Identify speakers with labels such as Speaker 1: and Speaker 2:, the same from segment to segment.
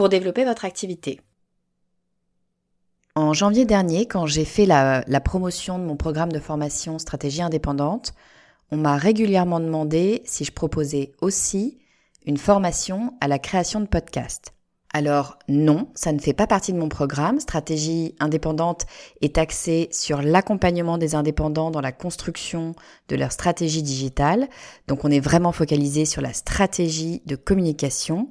Speaker 1: pour développer votre activité. En janvier dernier, quand j'ai fait la, promotion de mon programme de formation Stratégie indépendante, on m'a régulièrement demandé si je proposais aussi une formation à la création de podcasts. Alors non, ça ne fait pas partie de mon programme. Stratégie indépendante est axée sur l'accompagnement des indépendants dans la construction de leur stratégie digitale. Donc on est vraiment focalisé sur la stratégie de communication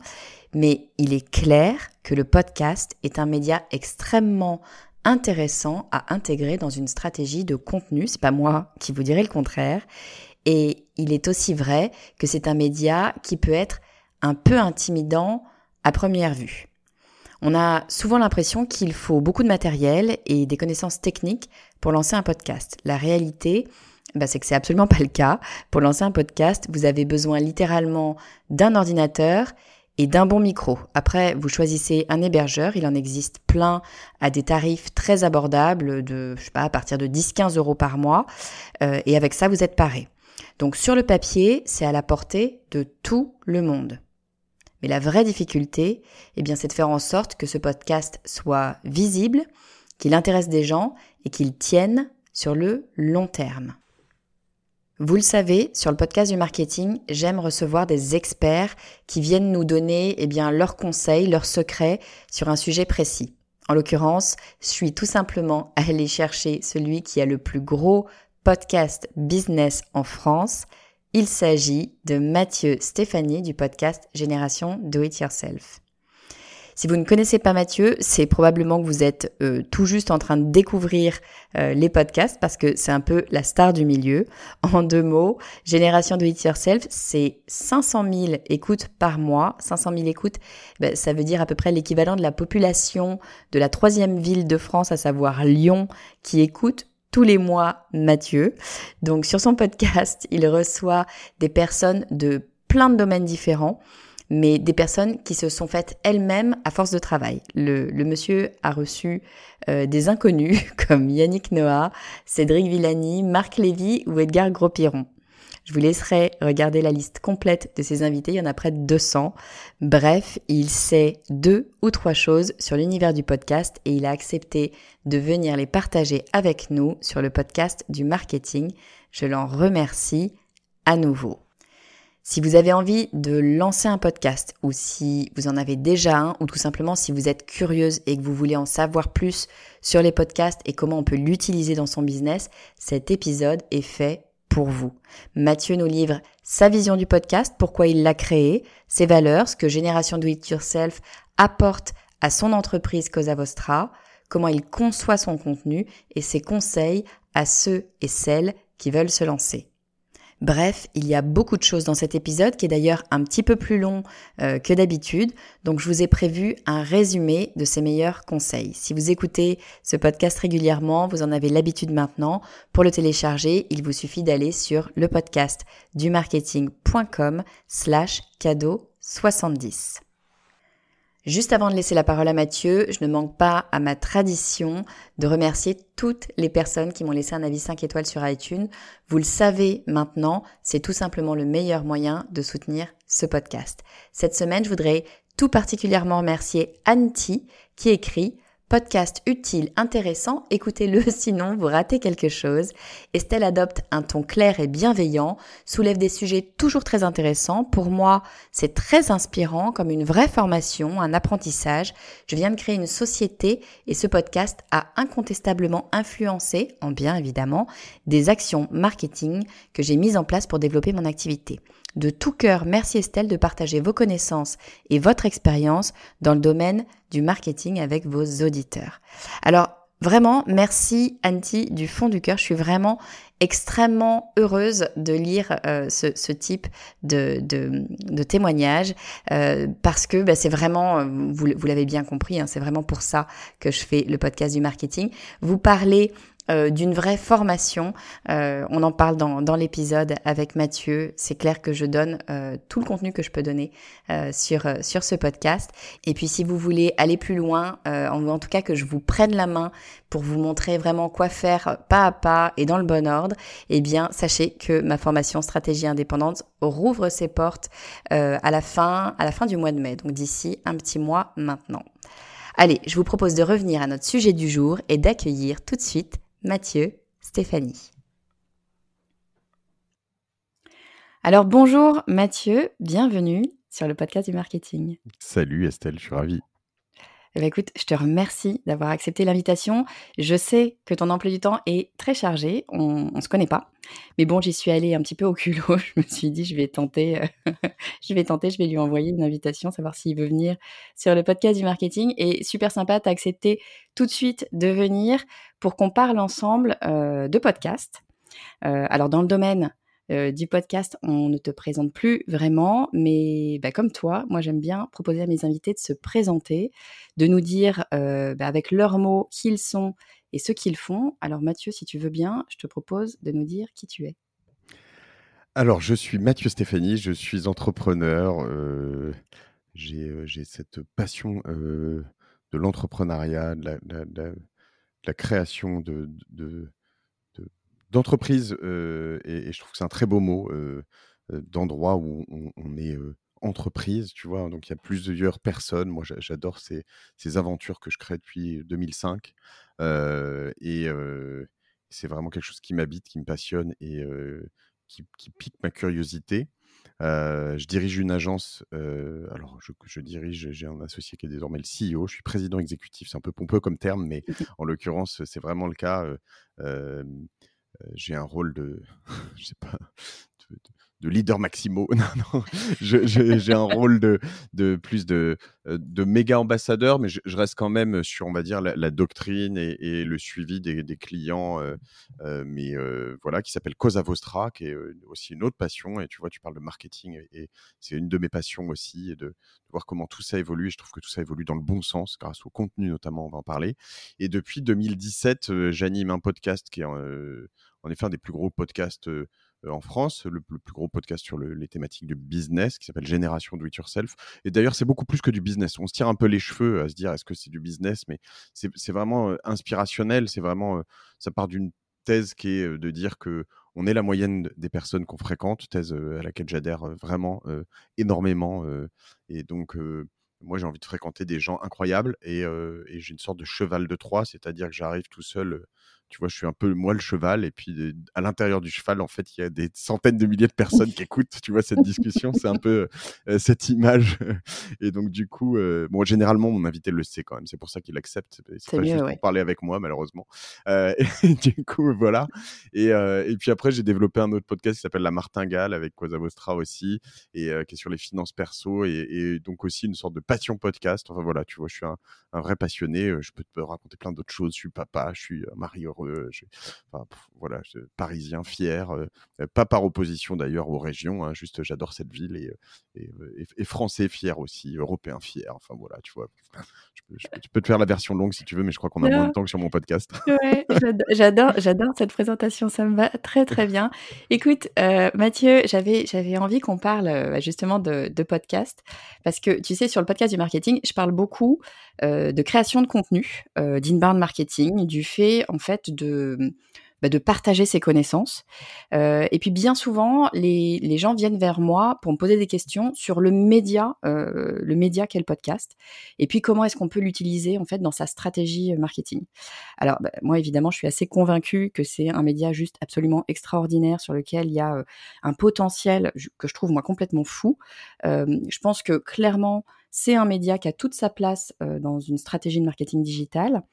Speaker 1: mais il est clair que le podcast est un média extrêmement intéressant à intégrer dans une stratégie de contenu. C'est pas moi qui vous dirai le contraire. Et il est aussi vrai que c'est un média qui peut être un peu intimidant à première vue. On a souvent l'impression qu'il faut beaucoup de matériel et des connaissances techniques pour lancer un podcast. La réalité, bah, c'est que c'est absolument pas le cas. Pour lancer un podcast, vous avez besoin littéralement d'un ordinateur et d'un bon micro. Après, vous choisissez un hébergeur, il en existe plein à des tarifs très abordables de, je sais pas, à partir de 10-15 euros par mois, euh, et avec ça, vous êtes paré. Donc sur le papier, c'est à la portée de tout le monde. Mais la vraie difficulté, eh bien, c'est de faire en sorte que ce podcast soit visible, qu'il intéresse des gens et qu'il tienne sur le long terme. Vous le savez, sur le podcast du marketing, j'aime recevoir des experts qui viennent nous donner eh bien, leurs conseils, leurs secrets sur un sujet précis. En l'occurrence, je suis tout simplement allée chercher celui qui a le plus gros podcast business en France. Il s'agit de Mathieu Stéphanie du podcast Génération Do It Yourself. Si vous ne connaissez pas Mathieu, c'est probablement que vous êtes euh, tout juste en train de découvrir euh, les podcasts parce que c'est un peu la star du milieu. En deux mots, Génération Do It Yourself, c'est 500 000 écoutes par mois. 500 000 écoutes, ben, ça veut dire à peu près l'équivalent de la population de la troisième ville de France, à savoir Lyon, qui écoute tous les mois Mathieu. Donc sur son podcast, il reçoit des personnes de plein de domaines différents mais des personnes qui se sont faites elles-mêmes à force de travail. Le, monsieur a reçu euh, des inconnus comme Yannick Noah, Cédric Villani, Marc Lévy ou Edgar Gros-Piron. Je vous laisserai regarder la liste complète de ces invités, il y en a près de 200. Bref, il sait deux ou trois choses sur l'univers du podcast et il a accepté de venir les partager avec nous sur le podcast du marketing. Je l'en remercie à nouveau. Si vous avez envie de lancer un podcast ou si vous en avez déjà un ou tout simplement si vous êtes curieuse et que vous voulez en savoir plus sur les podcasts et comment on peut l'utiliser dans son business, cet épisode est fait pour vous. Mathieu nous livre sa vision du podcast, pourquoi il l'a créé, ses valeurs, ce que Génération Do It Yourself apporte à son entreprise Cosa Vostra, comment il conçoit son contenu et ses conseils à ceux et celles qui veulent se lancer. Bref, il y a beaucoup de choses dans cet épisode qui est d'ailleurs un petit peu plus long euh, que d'habitude, donc je vous ai prévu un résumé de ses meilleurs conseils. Si vous écoutez ce podcast régulièrement, vous en avez l'habitude maintenant. Pour le télécharger, il vous suffit d'aller sur le podcast du marketing.com slash cadeau 70. Juste avant de laisser la parole à Mathieu, je ne manque pas à ma tradition de remercier toutes les personnes qui m'ont laissé un avis 5 étoiles sur iTunes. Vous le savez maintenant, c'est tout simplement le meilleur moyen de soutenir ce podcast. Cette semaine, je voudrais tout particulièrement remercier Anti qui écrit Podcast utile, intéressant, écoutez-le sinon vous ratez quelque chose. Estelle adopte un ton clair et bienveillant, soulève des sujets toujours très intéressants. Pour moi, c'est très inspirant comme une vraie formation, un apprentissage. Je viens de créer une société et ce podcast a incontestablement influencé, en bien évidemment, des actions marketing que j'ai mises en place pour développer mon activité. De tout cœur, merci Estelle de partager vos connaissances et votre expérience dans le domaine du marketing avec vos auditeurs. Alors, vraiment, merci Anti du fond du cœur. Je suis vraiment extrêmement heureuse de lire euh, ce, type de, témoignage euh, parce que bah, c'est vraiment, vous, vous l'avez bien compris, hein, c'est vraiment pour ça que je fais le podcast du marketing. Vous parlez euh, d'une vraie formation. Euh, on en parle dans, dans l'épisode avec Mathieu. C'est clair que je donne euh, tout le contenu que je peux donner sur, sur ce podcast. Et puis si vous voulez aller plus loin, en, en tout cas que je vous prenne la main pour vous montrer vraiment quoi faire pas à pas et dans le bon ordre, eh bien sachez que ma formation stratégie indépendante rouvre ses portes à la fin à la fin du mois de mai, donc d'ici un petit mois maintenant. Allez, je vous propose de revenir à notre sujet du jour et d'accueillir tout de suite Mathieu, Stéphanie. Alors bonjour Mathieu, bienvenue sur le podcast du marketing.
Speaker 2: Salut Estelle, je suis ravi.
Speaker 1: Eh ben, écoute, je te remercie d'avoir accepté l'invitation. Je sais que ton emploi du temps est très chargé, on ne se connaît pas. Mais bon, j'y suis allée un petit peu au culot. Je me suis dit, je vais tenter, euh, je vais tenter, je vais lui envoyer une invitation, savoir s'il veut venir sur le podcast du marketing. Et super sympa, tu as accepté tout de suite de venir pour qu'on parle ensemble euh, de podcast. Euh, alors, dans le domaine euh, du podcast, on ne te présente plus vraiment, mais bah, comme toi, moi j'aime bien proposer à mes invités de se présenter, de nous dire bah, avec leurs mots qui ils sont et ce qu'ils font. Alors Mathieu, si tu veux bien, je te propose de nous dire qui tu es.
Speaker 2: Alors, je suis Mathieu Stéphanie, je suis entrepreneur. J'ai cette passion de l'entrepreneuriat, de, la, création de, d'entreprise, et, je trouve que c'est un très beau mot, d'endroit où on, est entreprise, tu vois? Donc il y a plusieurs personnes. Moi, j'adore ces, ces, aventures que je crée depuis 2005. et c'est vraiment quelque chose qui m'habite, qui me passionne et qui, pique ma curiosité. Je dirige une agence. alors, je, je dirige, j'ai un associé qui est désormais le CEO. Je suis président exécutif. C'est un peu pompeux comme terme, mais en l'occurrence, c'est vraiment le cas j'ai un rôle de, je sais pas, de leader maximo. Non, non, j'ai un rôle de, de plus de, euh, de méga ambassadeur, mais je, reste quand même sur, on va dire, la, doctrine et, le suivi des, des clients, euh, euh, mais voilà, qui s'appelle Cosa Vostra, qui est aussi une autre passion. Et tu vois, tu parles de marketing, et, c'est une de mes passions aussi, et de, de, voir comment tout ça évolue. Et je trouve que tout ça évolue dans le bon sens, grâce au contenu notamment, on va en parler. Et depuis 2017, j'anime un podcast qui est en effet un des plus gros podcasts euh, en France, le, plus gros podcast sur les thématiques de business qui s'appelle Génération Do It Yourself. Et d'ailleurs, c'est beaucoup plus que du business. On se tire un peu les cheveux à se dire est-ce que c'est du business, mais c'est vraiment euh, inspirationnel. C'est vraiment, euh, ça part d'une thèse qui est de dire que on est la moyenne des personnes qu'on fréquente, thèse à laquelle j'adhère vraiment énormément. et donc, moi, j'ai envie de fréquenter des gens incroyables et, et j'ai une sorte de cheval de Troie, c'est-à-dire que j'arrive tout seul tu vois, je suis un peu moi le cheval, et puis à l'intérieur du cheval, en fait, il y a des centaines de milliers de personnes qui écoutent, tu vois, cette discussion, c'est un peu euh, cette image. Et donc, du coup, euh, bon, généralement, mon invité le sait quand même, c'est pour ça qu'il accepte. C'est pas juste pour parler avec moi, malheureusement. Euh, et du coup, voilà. Et, et puis après, j'ai développé un autre podcast qui s'appelle La Martingale avec Cosa Vostra aussi, et qui est sur les finances perso, et, donc aussi une sorte de passion podcast. Enfin voilà, tu vois, je suis un, un vrai passionné. Je peux te raconter plein d'autres choses. Je suis papa, je suis heureux. voilà, parisien, fier, pas par opposition d'ailleurs aux régions, hein, juste j'adore cette ville et, et, français fier aussi, européen fier. Enfin voilà, tu vois, je peux, tu peux te faire la version longue si tu veux, mais je crois qu'on a moins de temps que sur mon podcast.
Speaker 1: Ouais, j'adore, j'adore cette présentation, ça me va très très bien. Écoute, Mathieu, j'avais j'avais envie qu'on parle justement de, de podcast parce que tu sais sur le podcast du marketing, je parle beaucoup de création de contenu, d'inbound marketing, du fait en fait de bah, de partager ses connaissances. Euh, et puis bien souvent, les, gens viennent vers moi pour me poser des questions sur le média, euh, le média qu'est le podcast, et puis comment est-ce qu'on peut l'utiliser en fait dans sa stratégie marketing. Alors bah, moi évidemment, je suis assez convaincue que c'est un média juste absolument extraordinaire sur lequel il y a euh, un potentiel que je trouve moi complètement fou. Euh, je pense que clairement, c'est un média qui a toute sa place euh, dans une stratégie de marketing digital.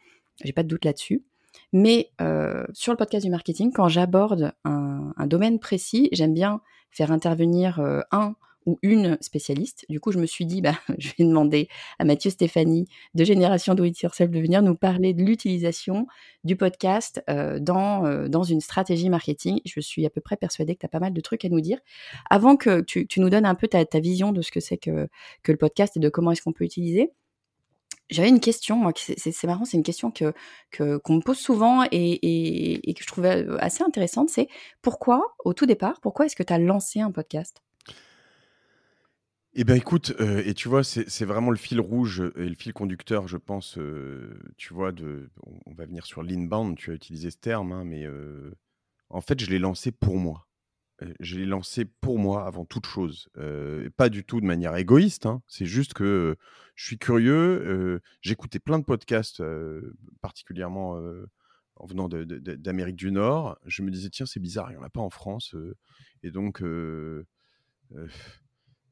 Speaker 1: J'ai pas de doute là-dessus. Mais euh, sur le podcast du marketing, quand j'aborde un, domaine précis, j'aime bien faire intervenir euh, un ou une spécialiste. Du coup, je me suis dit, bah, je vais demander à Mathieu Stéphanie de Génération Do It Yourself de venir nous parler de l'utilisation du podcast euh, dans, dans une stratégie marketing. Je suis à peu près persuadée que tu as pas mal de trucs à nous dire. Avant que tu, nous donnes un peu ta, vision de ce que c'est que, que le podcast et de comment est-ce qu'on peut utiliser, j'avais une question, moi, c'est marrant, c'est une question que qu'on me pose souvent et, que je trouvais assez intéressante. C'est pourquoi, au tout départ, pourquoi est-ce que tu as lancé un podcast?
Speaker 2: Eh bien, écoute, et tu vois, c'est vraiment le fil rouge et le fil conducteur, je pense, tu vois, de, on, va venir sur l'inbound, tu as utilisé ce terme, hein, mais en fait, je l'ai lancé pour moi je l'ai lancé pour moi avant toute chose. pas du tout de manière égoïste. Hein. C'est juste que je suis curieux. J'écoutais plein de podcasts, particulièrement en venant d'Amérique du Nord. Je me disais, tiens, c'est bizarre, il n'y en a pas en France. et donc,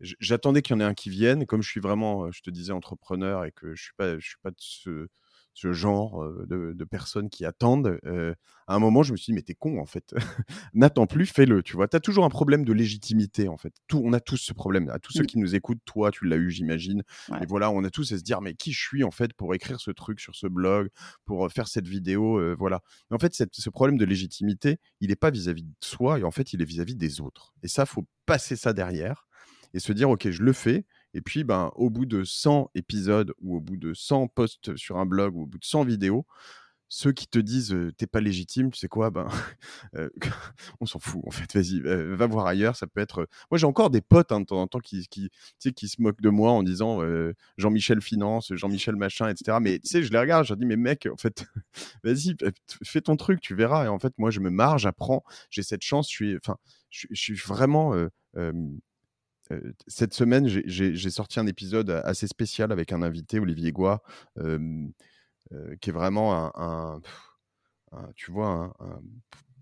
Speaker 2: j'attendais qu'il y en ait un qui vienne. Comme je suis vraiment, je te disais, entrepreneur et que je ne suis, suis pas de ce ce genre de, personnes qui attendent. à un moment, je me suis dit, mais t'es con, en fait. N'attends plus, fais-le, tu vois. Tu as toujours un problème de légitimité, en fait. Tout, on a tous ce problème. À tous ceux mmh. qui nous écoutent, toi, tu l'as eu, j'imagine. Et voilà, on a tous à se dire, mais qui je suis, en fait, pour écrire ce truc sur ce blog, pour faire cette vidéo, voilà. En fait, ce problème de légitimité, il n'est pas vis-à-vis de soi, et en fait, il est vis-à-vis des autres. Et ça, faut passer ça derrière et se dire, OK, je le fais, et puis, ben, au bout de 100 épisodes ou au bout de 100 posts sur un blog ou au bout de 100 vidéos, ceux qui te disent t'es pas légitime, tu sais quoi, ben, on s'en fout en fait. Vas-y, va voir ailleurs. Ça peut être. Moi, j'ai encore des potes hein, de temps en temps qui, qui, qui se moquent de moi en disant Jean-Michel Finance, Jean-Michel machin, etc. Mais tu sais, je les regarde, je leur dis mais mec, en fait, vas-y, fais ton truc, tu verras. Et en fait, moi, je me marre, j'apprends, j'ai cette chance. Je suis, enfin, je, suis vraiment cette semaine, j'ai sorti un épisode assez spécial avec un invité, Olivier Goua, qui est vraiment un, tu vois,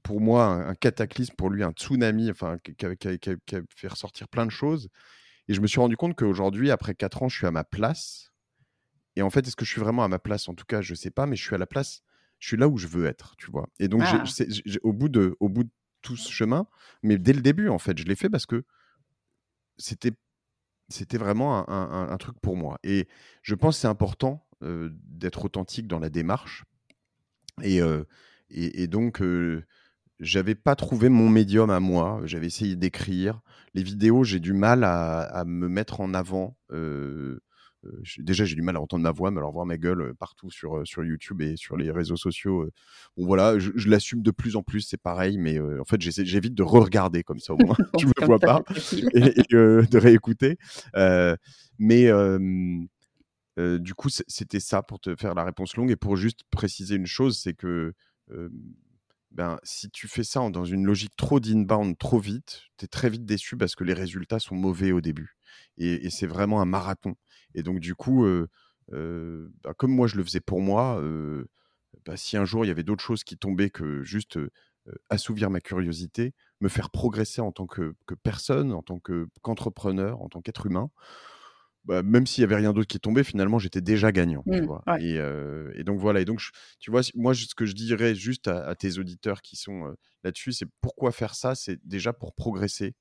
Speaker 2: pour moi, un, cataclysme, pour lui, un tsunami, enfin, qui a, fait ressortir plein de choses. Et je me suis rendu compte qu'aujourd'hui, après 4 ans, je suis à ma place. Et en fait, est-ce que je suis vraiment à ma place? En tout cas, je ne sais pas, mais je suis à la place, je suis là où je veux être, tu vois. Et donc, ah. au, bout de, au bout de tout ce chemin, mais dès le début, en fait, je l'ai fait parce que c'était c'était vraiment un, truc pour moi. Et je pense que c'est important d'être authentique dans la démarche. Et, et, donc, j'avais pas trouvé mon médium à moi. J'avais essayé d'écrire. Les vidéos, j'ai du mal à, me mettre en avant déjà, j'ai du mal à entendre ma voix, mais alors voir ma gueule partout sur, sur YouTube et sur les réseaux sociaux, bon voilà, je, l'assume de plus en plus, c'est pareil, mais en fait, j'évite de re-regarder comme ça au moins, tu me vois pas, et, de réécouter. mais du coup, c'était ça pour te faire la réponse longue et pour juste préciser une chose, c'est que ben, si tu fais ça dans une logique trop d'inbound, trop vite, tu es très vite déçu parce que les résultats sont mauvais au début. Et, c'est vraiment un marathon. Et donc, du coup, bah, comme moi, je le faisais pour moi, bah, si un jour il y avait d'autres choses qui tombaient que juste assouvir ma curiosité, me faire progresser en tant que, personne, en tant qu'entrepreneur, en tant qu'être humain, bah, même s'il y avait rien d'autre qui tombait, finalement, j'étais déjà gagnant. tu mmh, et, donc voilà. Et donc, tu vois, moi, ce que je dirais juste à, tes auditeurs qui sont là-dessus, c'est pourquoi faire ça? C'est déjà pour progresser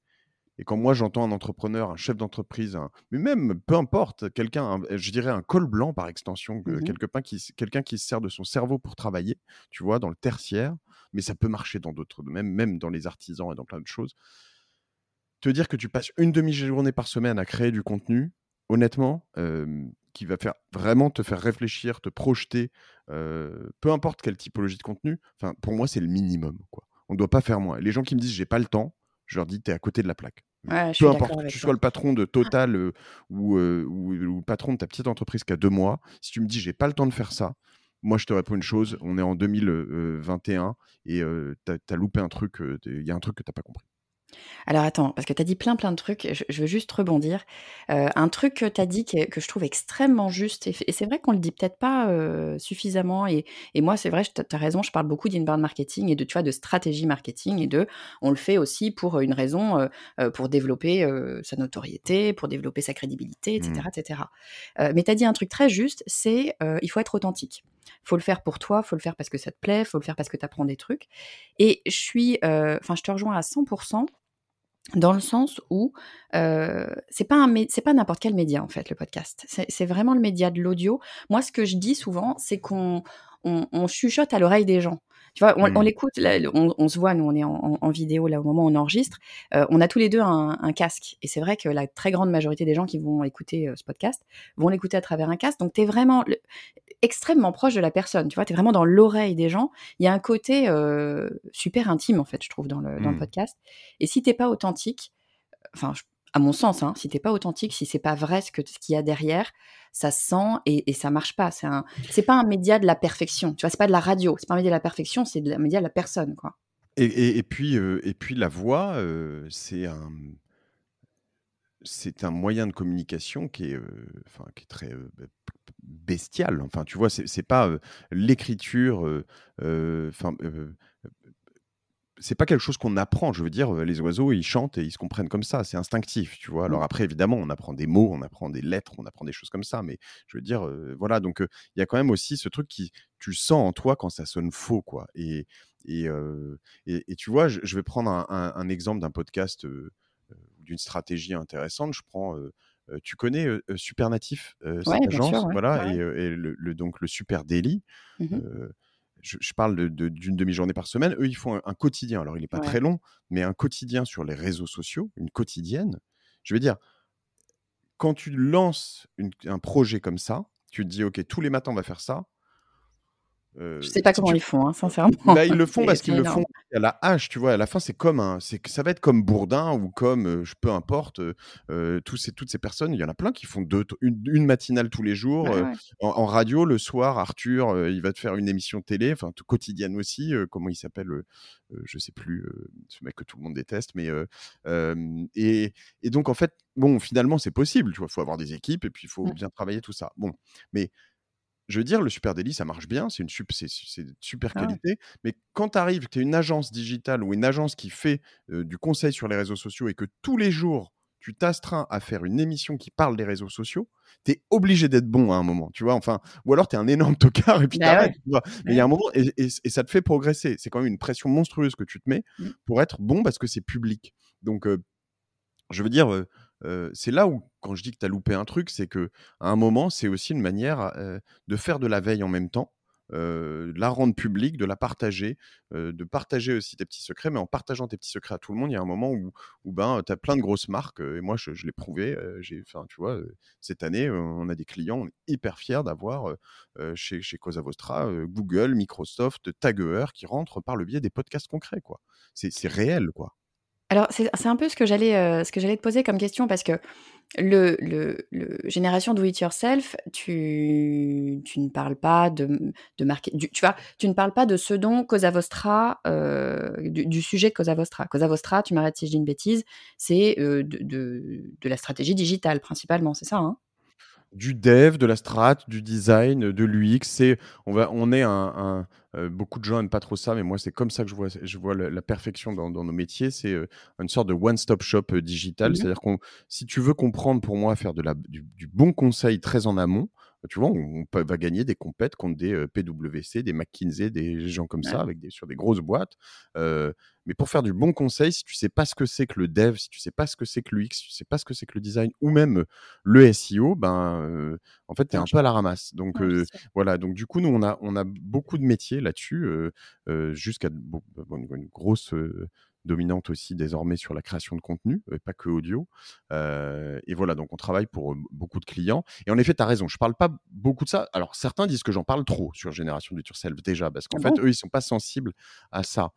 Speaker 2: Et quand moi j'entends un entrepreneur, un chef d'entreprise, mais même peu importe, quelqu'un, je dirais un col blanc par extension,
Speaker 1: Mmh
Speaker 2: quelqu'un qui, quelqu'un qui se sert de son cerveau pour travailler, tu vois, dans le tertiaire, mais ça peut marcher dans d'autres, même, même dans les artisans et dans plein de choses. Te dire que tu passes une demi-journée par semaine à créer du contenu, honnêtement, qui va faire vraiment te faire réfléchir, te projeter, peu importe quelle typologie de contenu. Enfin, pour moi, c'est le minimum. Quoi. On ne doit pas faire moins. Les gens qui me disent j'ai pas le temps, je leur dis tu es à côté de la plaque.
Speaker 1: peu importe
Speaker 2: que tu sois le patron de Total ou, ou, le patron de ta petite entreprise qui a deux mois, si tu me dis j'ai pas le temps de faire ça, moi je te réponds une chose, on est en 2021 et tu as, loupé un truc, il y a un truc que tu n'as pas compris.
Speaker 1: Alors attends, parce que tu as dit plein plein de trucs, je, veux juste rebondir. Euh, un truc que tu as dit que, je trouve extrêmement juste, et, c'est vrai qu'on le dit peut-être pas euh, suffisamment, et, moi c'est vrai, tu as raison, je parle beaucoup d'inbound marketing et de, tu vois, de stratégie marketing, et de, on le fait aussi pour une raison, euh, pour développer sa notoriété, pour développer sa crédibilité, etc. Mmh. etc. mais tu as dit un truc très juste, c'est il faut être authentique. Faut le faire pour toi, faut le faire parce que ça te plaît, faut le faire parce que tu apprends des trucs. Et je suis, enfin, je te rejoins à 100% dans le sens où c'est pas un c'est pas n'importe quel média en fait le podcast. C'est vraiment le média de l'audio. Moi, ce que je dis souvent, c'est qu'on on, chuchote à l'oreille des gens. Tu vois, on, mmh. l'écoute, on, se voit, nous on est en, vidéo là au moment où on enregistre, euh, on a tous les deux un, casque. Et c'est vrai que la très grande majorité des gens qui vont écouter euh, ce podcast vont l'écouter à travers un casque. Donc tu es vraiment extrêmement proche de la personne, tu vois, tu es vraiment dans l'oreille des gens. Il y a un côté euh, super intime en fait, je trouve, dans le, dans le mmh. podcast. Et si t'es pas authentique, enfin, à mon sens, hein, si t'es pas authentique, si c'est pas vrai ce que ce qu'il y a derrière, ça se sent et, et ça marche pas. C'est un, c'est pas un média de la perfection. Tu vois, c'est pas de la radio, c'est pas un média de la perfection, c'est un média de la personne, quoi.
Speaker 2: Et, et, puis euh, et puis la voix, euh, c'est un c'est un moyen de communication qui est, euh, qui est très bah, bestial. Enfin, tu vois, c'est pas l'écriture. Enfin c'est pas quelque chose qu'on apprend. Je veux dire, les oiseaux, ils chantent et ils se comprennent comme ça. C'est instinctif, tu vois. Alors mmh. après, évidemment, on apprend des mots, on apprend des lettres, on apprend des choses comme ça. Mais je veux dire, voilà. Donc, il y a quand même aussi ce truc qui, tu sens en toi quand ça sonne faux, quoi. Et, et, et, tu vois, je, vais prendre un, exemple d'un podcast d'une stratégie intéressante. Je prends. tu connais Supernatif, cette agence, voilà, et, le, donc le Super Daily. Mmh je, parle d'une demi-journée par semaine. Eux, ils font un, quotidien. Alors, il n'est pas très long, mais un quotidien sur les réseaux sociaux, une quotidienne. Je veux dire, quand tu lances un projet comme ça, tu te dis, OK, tous les matins, on va faire ça.
Speaker 1: Euh, je sais pas comment ils font, hein, sincèrement.
Speaker 2: Là, ils le font parce qu'ils le font à la hache, tu vois. À la fin, c'est comme un, c'est ça va être comme Bourdin ou comme, euh, je peu importe, euh, tous ces, toutes ces personnes. Il y en a plein qui font deux, une, matinale tous les jours En, radio le soir. Arthur, il va te faire une émission télé, enfin quotidienne aussi. comment il s'appelle Je sais plus. ce mec que tout le monde déteste, mais et, et, donc en fait, bon, finalement, c'est possible. Tu vois, faut avoir des équipes et puis il faut mmh. bien travailler tout ça. Bon, mais je veux dire, le Super Daily, ça marche bien, c'est une super, ah qualité. Mais quand tu arrives, tu es une agence digitale ou une agence qui fait du conseil sur les réseaux sociaux et que tous les jours, tu t'astreins à faire une émission qui parle des réseaux sociaux, tu es obligé d'être bon à un moment, tu vois. Enfin, ou alors tu es un énorme tocard et puis bah tu vois. Mais il y a un moment, et, ça te fait progresser. C'est quand même une pression monstrueuse que tu te mets mmh. pour être bon parce que c'est public. Donc, je veux dire, c'est là où, quand je dis que tu as loupé un truc, c'est que à un moment, c'est aussi une manière de faire de la veille en même temps, de la rendre publique, de la partager, de partager aussi tes petits secrets, mais en partageant tes petits secrets à tout le monde, il y a un moment où, ben, tu as plein de grosses marques, et moi, je, l'ai prouvé, j'ai, tu vois, cette année, on a des clients, on est hyper fiers d'avoir chez, chez Cosa Vostra, Google, Microsoft, Taguer, qui rentrent par le biais des podcasts concrets, quoi. C'est, c'est réel, quoi.
Speaker 1: Alors, c'est un peu ce que j'allais euh, ce que j'allais te poser comme question parce que le, le, génération do it yourself, tu, tu ne parles pas de, de marquer, tu vois, tu ne parles pas de ce dont Cosa Vostra, euh, du, sujet de Cosa Vostra. Cosa Vostra, tu m'arrêtes si je dis une bêtise, c'est euh, de, de, de, la stratégie digitale principalement, c'est ça, hein?
Speaker 2: Du dev, de la strat, du design, de l'UX. C'est, on, va, on est un, euh, beaucoup de gens n'aiment pas trop ça, mais moi c'est comme ça que je vois, je vois la, perfection dans, nos métiers. C'est euh, une sorte de one-stop shop euh, digital. Mmh C'est-à-dire que si tu veux comprendre, pour moi, faire de la, du, bon conseil très en amont, tu vois, on, va gagner des compètes contre des PwC, des McKinsey, des gens comme ça, avec des, sur des grosses boîtes. mais pour faire du bon conseil, si tu sais pas ce que c'est que le dev, si tu sais pas ce que c'est que l'UX, si tu sais pas ce que c'est que le design, ou même le SEO, ben, en fait, tu es un peu à la ramasse. Donc, voilà. Donc, du coup, nous, on a, on a beaucoup de métiers là-dessus, jusqu'à une, grosse dominante aussi désormais sur la création de contenu, pas que audio. et voilà, donc on travaille pour beaucoup de clients. Et en effet, tu as raison, je parle pas beaucoup de ça. Alors certains disent que j'en parle trop sur Génération du Self déjà, parce qu'en ah fait, eux, ils sont pas sensibles à ça.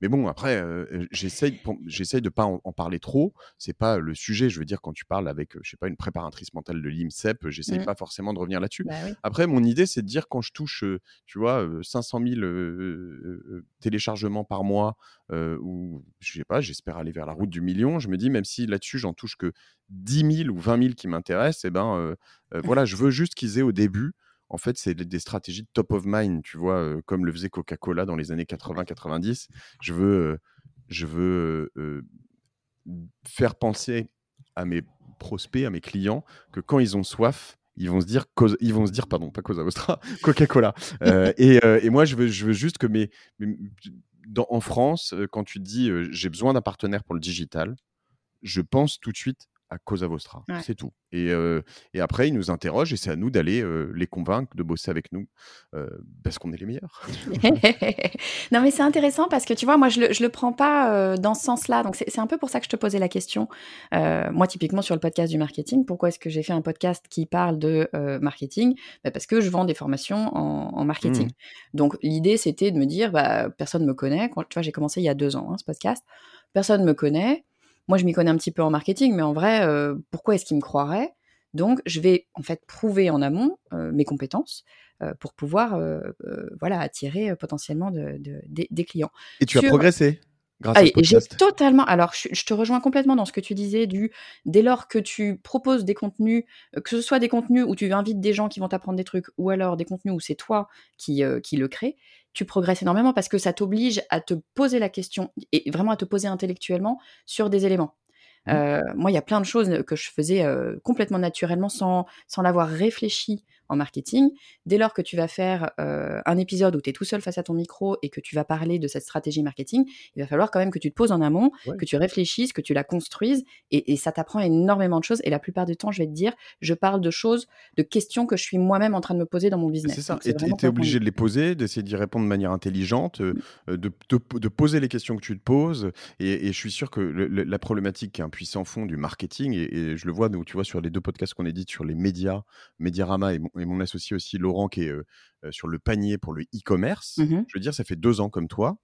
Speaker 2: Mais bon, après, j'essaye, de ne pas en, parler trop. C'est pas le sujet. Je veux dire, quand tu parles avec, je sais pas, une préparatrice mentale de l'IMSEP, j'essaye mmh. pas forcément de revenir là-dessus.
Speaker 1: Bah
Speaker 2: après, mon idée, c'est de dire quand je touche, tu vois, 500 000 téléchargements par mois, ou je sais pas, j'espère aller vers la route du million. Je me dis, même si là-dessus, j'en touche que 10 000 ou 20 000 qui m'intéressent, et eh ben, voilà, je veux juste qu'ils aient au début en fait, c'est des stratégies de top of mind, tu vois, comme le faisait Coca-Cola dans les années 80-90. Je veux, je veux faire penser à mes prospects, à mes clients, que quand ils ont soif, ils vont se dire, ils vont se dire, pardon, pas Cosa Vostra, Coca-Cola. et, et, moi, je veux, je veux juste que mes, dans, en France, quand tu dis j'ai besoin d'un partenaire pour le digital, je pense tout de suite à Cosa Vostra. C'est tout. Et, et, après, ils nous interrogent et c'est à nous d'aller les convaincre de bosser avec nous parce qu'on est les meilleurs.
Speaker 1: non, mais c'est intéressant parce que tu vois, moi, je le, le prends pas dans ce sens-là. Donc, c'est un peu pour ça que je te posais la question. moi, typiquement, sur le podcast du marketing, pourquoi est-ce que j'ai fait un podcast qui parle de marketing? Bah, Parce que je vends des formations en, marketing. Mmh. Donc, l'idée, c'était de me dire, bah, personne ne me connaît. Quand, tu vois, j'ai commencé il y a deux ans, hein, ce podcast. Personne ne me connaît moi, je m'y connais un petit peu en marketing, mais en vrai, euh, pourquoi est-ce qu'ils me croiraient? Donc, je vais en fait prouver en amont euh, mes compétences euh, pour pouvoir voilà, attirer potentiellement des clients.
Speaker 2: Et tu as progressé? Grâce
Speaker 1: à ce J'ai totalement. Alors, je, te rejoins complètement dans ce que tu disais du dès lors que tu proposes des contenus, que ce soit des contenus où tu invites des gens qui vont t'apprendre des trucs, ou alors des contenus où c'est toi qui, qui le crée, tu progresses énormément parce que ça t'oblige à te poser la question et vraiment à te poser intellectuellement sur des éléments. Mmh. Euh, moi, il y a plein de choses que je faisais euh, complètement naturellement sans, sans l'avoir réfléchi en marketing. Dès lors que tu vas faire euh, un épisode où tu es tout seul face à ton micro et que tu vas parler de cette stratégie marketing, il va falloir quand même que tu te poses en amont, que tu réfléchisses, que tu la construises. Et, ça t'apprend énormément de choses. Et la plupart du temps, je vais te dire, je parle de choses, de questions que je suis moi-même en train de me poser dans mon business.
Speaker 2: C'est ça. et tu es obligé de les poser, d'essayer d'y répondre de manière intelligente, euh, mmh. de, de, poser les questions que tu te poses. Et, je suis sûr que la problématique qui est un puissant fond du marketing, et, je le vois, tu vois, sur les deux podcasts qu'on édite sur les médias, Mediarama et, et mon associé aussi, Laurent, qui est sur le panier pour le e-commerce. Mmh je veux dire, ça fait deux ans comme toi.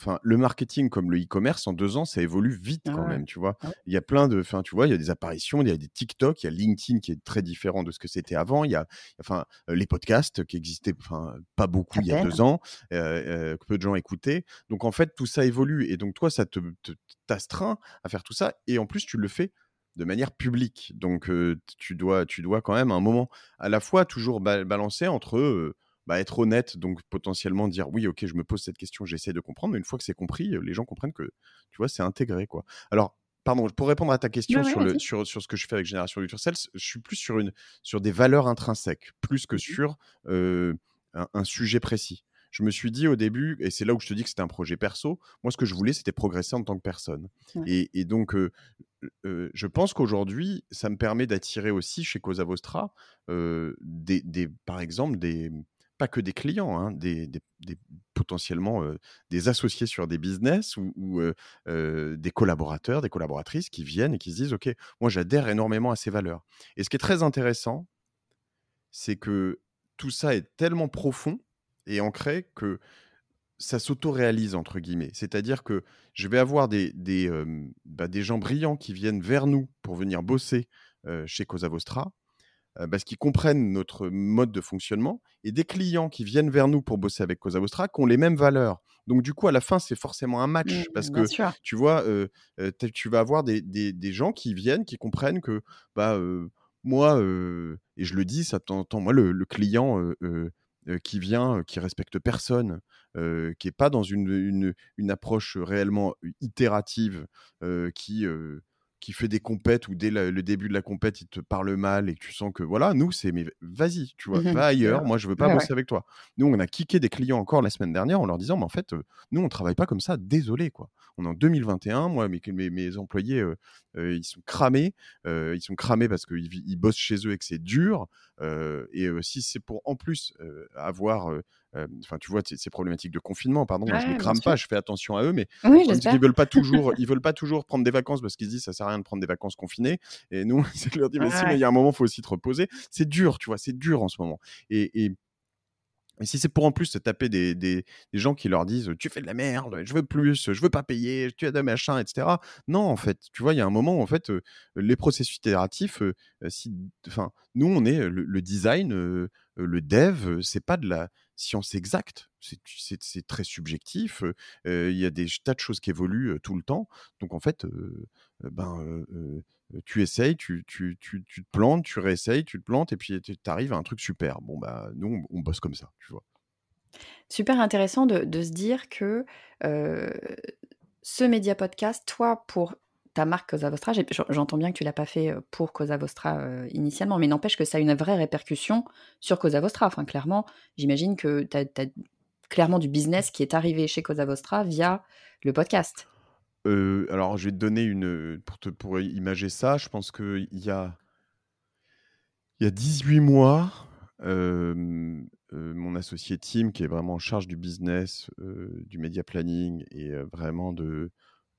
Speaker 2: Enfin, le marketing comme le e-commerce en deux ans, ça évolue vite ah quand même, tu vois. Il y a plein de, enfin, tu vois, il y a des apparitions, il y a des TikTok, il y a LinkedIn qui est très différent de ce que c'était avant. Il y a, enfin, les podcasts qui existaient, enfin, pas beaucoup il y a deux ans, que peu de gens écoutaient. Donc en fait, tout ça évolue et donc toi, ça te t'astreint à faire tout ça et en plus, tu le fais de manière publique. Donc, tu, dois, tu dois quand même à un moment à la fois toujours balancer entre bah, être honnête, donc potentiellement dire oui, ok, je me pose cette question, j'essaie de comprendre, mais une fois que c'est compris, les gens comprennent que, tu vois, c'est intégré, quoi. Alors, pardon, pour répondre à ta question sur, le, sur, sur, ce que je fais avec Génération du Sales, je suis plus sur, une, sur des valeurs intrinsèques, plus que mmh sur un, sujet précis je me suis dit au début, et c'est là où je te dis que c'était un projet perso, moi ce que je voulais c'était progresser en tant que personne. Et, donc je pense qu'aujourd'hui, ça me permet d'attirer aussi chez Cosa Vostra, des, par exemple, des, pas que des clients, hein, des, potentiellement des associés sur des business ou, des collaborateurs, des collaboratrices qui viennent et qui se disent, OK, moi j'adhère énormément à ces valeurs. Et ce qui est très intéressant, c'est que tout ça est tellement profond et ancré que ça s'auto-réalise, entre guillemets. C'est-à-dire que je vais avoir des, des, bah, des, gens brillants qui viennent vers nous pour venir bosser chez Cosa Vostra, parce qu'ils comprennent notre mode de fonctionnement, et des clients qui viennent vers nous pour bosser avec Cosa Vostra qui ont les mêmes valeurs. Donc du coup, à la fin, c'est forcément un match, mmh, parce que tu vois, tu vas avoir des, des, des, gens qui viennent, qui comprennent que bah, moi, et je le dis, ça t'entend, moi, le, le client qui vient, qui respecte personne, qui n'est pas dans une, une, approche réellement itérative, qui, qui fait des compètes ou dès le début de la compète, il te parle mal et que tu sens que voilà, nous, c'est mais vas-y, tu vois,
Speaker 1: Mmh
Speaker 2: va ailleurs. Moi, je veux pas
Speaker 1: Ouais, ouais.
Speaker 2: bosser avec toi. Nous, on a kické des clients encore la semaine dernière en leur disant, mais en fait, euh, nous, on travaille pas comme ça. Désolé, quoi. On est en 2021. Moi, mes, mes, mes employés, euh, euh, ils sont cramés. ils sont cramés parce qu'ils ils bossent chez eux et que c'est dur. et si c'est pour en plus avoir, enfin, tu vois, ces problématiques de confinement, pardon, moi, je
Speaker 1: bien
Speaker 2: crame pas. Je fais attention à eux, mais
Speaker 1: Oui,
Speaker 2: qu'ils veulent pas toujours, ils veulent pas toujours prendre des vacances parce qu'ils se disent ça sert à rien de prendre des vacances confinées. Et nous, c'est leur dire mais
Speaker 1: Ouais,
Speaker 2: si, mais il y a un moment, faut aussi te reposer. C'est dur, tu vois, c'est dur en ce moment. Et, et, et si c'est pour en plus te taper des, des, des gens qui leur disent tu fais de la merde, je veux plus, je veux pas payer, tu as de machin, etc. Non, en fait, tu vois, il y a un moment où en fait, euh, les processus itératifs, euh, euh, si, enfin, nous, on est euh, le, le design, euh, euh, le dev, euh, c'est pas de la science exacte. C'est- très subjectif. Il y a des tas de choses qui évoluent tout le temps. Donc en fait, ben, tu essayes, tu, tu, tu, tu te plantes, tu réessayes, tu te plantes, et puis tu arrives à un truc super. Bon, bah, nous, on, bosse comme ça, tu vois.
Speaker 1: Super intéressant de, se dire que ce média podcast, toi, pour ta marque Cosa Vostra, j'entends bien que tu l'as pas fait euh, pour Cosa Vostra euh, initialement, mais n'empêche que ça a une vraie répercussion sur Cosa Vostra. Enfin, clairement, j'imagine que tu as, clairement du business qui est arrivé chez Cosa Vostra via le podcast.
Speaker 2: Euh, alors, je vais te donner une. Pour, te, imager ça, je pense qu'il y a, y a 18 mois, mon associé Tim, qui est vraiment en charge du business, du media planning et vraiment de,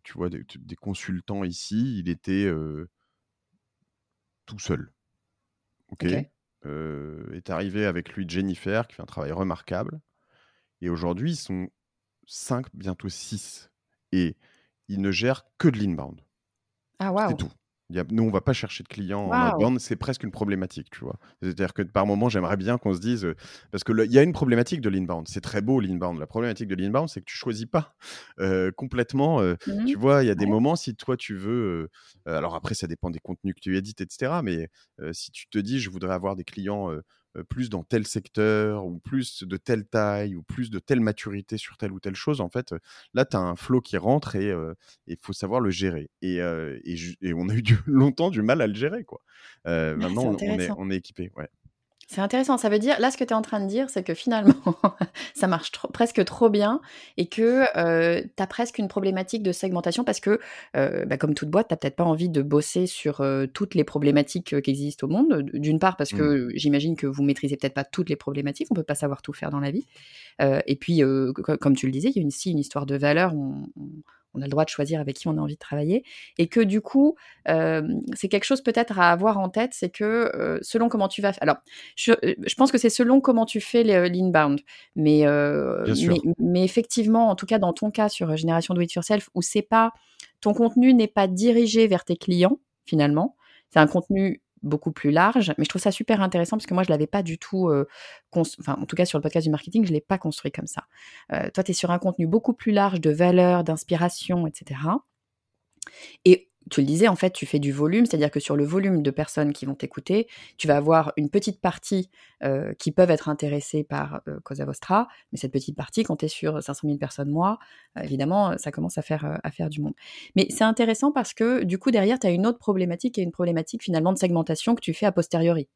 Speaker 2: tu vois, des, des consultants ici, il était euh, tout seul. Ok? Euh, est arrivé avec lui Jennifer, qui fait un travail remarquable. Et aujourd'hui, ils sont 5, bientôt 6. Et ils ne gèrent que de l'inbound.
Speaker 1: Ah,
Speaker 2: C'est
Speaker 1: waouh!
Speaker 2: tout. Il y a- nous, on va pas chercher de clients en outbound, c'est presque une problématique, tu vois. C'est-à-dire que par moment, j'aimerais bien qu'on se dise, euh, parce qu'il y a une problématique de l'inbound, c'est très beau l'inbound. La problématique de l'inbound, c'est que tu choisis pas euh, complètement. euh,
Speaker 1: Mhm.
Speaker 2: tu vois, il y a des
Speaker 1: Ouais.
Speaker 2: moments, si toi tu veux, alors après, ça dépend des contenus que tu édites, etc. Mais si tu te dis, je voudrais avoir des clients plus dans tel secteur, ou plus de telle taille, ou plus de telle maturité sur telle ou telle chose, en fait, euh, là, tu as un flow qui rentre et il faut savoir le gérer. Et, euh, et, ju- et on a eu du- longtemps du mal à le gérer, quoi. Euh, maintenant, on, est, on est équipé, ouais.
Speaker 1: C'est intéressant. Ça veut dire, là, ce que tu es en train de dire, c'est que finalement, ça marche trop- presque trop bien et que tu as presque une problématique de segmentation parce que, euh, bah, comme toute boîte, tu peut-être pas envie de bosser sur euh, toutes les problématiques euh, qui existent au monde. D'une part, parce que j'imagine que vous maîtrisez peut-être pas toutes les problématiques. On peut pas savoir tout faire dans la vie. Euh, et puis, euh, co- comme tu le disais, il y a aussi une histoire de valeur. On, on- on a le droit de choisir avec qui on a envie de travailler. Et que du coup, euh, c'est quelque chose peut-être à avoir en tête, c'est que euh, selon comment tu vas... Alors, je, je pense que c'est selon comment tu fais l'inbound. Mais, euh, mais, mais effectivement, en tout cas dans ton cas sur Génération Do It Yourself, où c'est pas ton contenu n'est pas dirigé vers tes clients finalement, c'est un contenu beaucoup plus large, mais je trouve ça super intéressant parce que moi je l'avais pas du tout, euh, enfin en tout cas sur le podcast du marketing, je l'ai pas construit comme ça. Euh, toi, tu es sur un contenu beaucoup plus large de valeur, d'inspiration, etc. Et tu le disais, en fait, tu fais du volume, c'est-à-dire que sur le volume de personnes qui vont t'écouter, tu vas avoir une petite partie euh, qui peuvent être intéressées par euh, Cosa Vostra, mais cette petite partie, quand tu es sur 500 000 personnes mois, euh, évidemment, ça commence à faire, à faire du monde. Mais c'est intéressant parce que du coup, derrière, tu as une autre problématique et une problématique finalement de segmentation que tu fais a posteriori.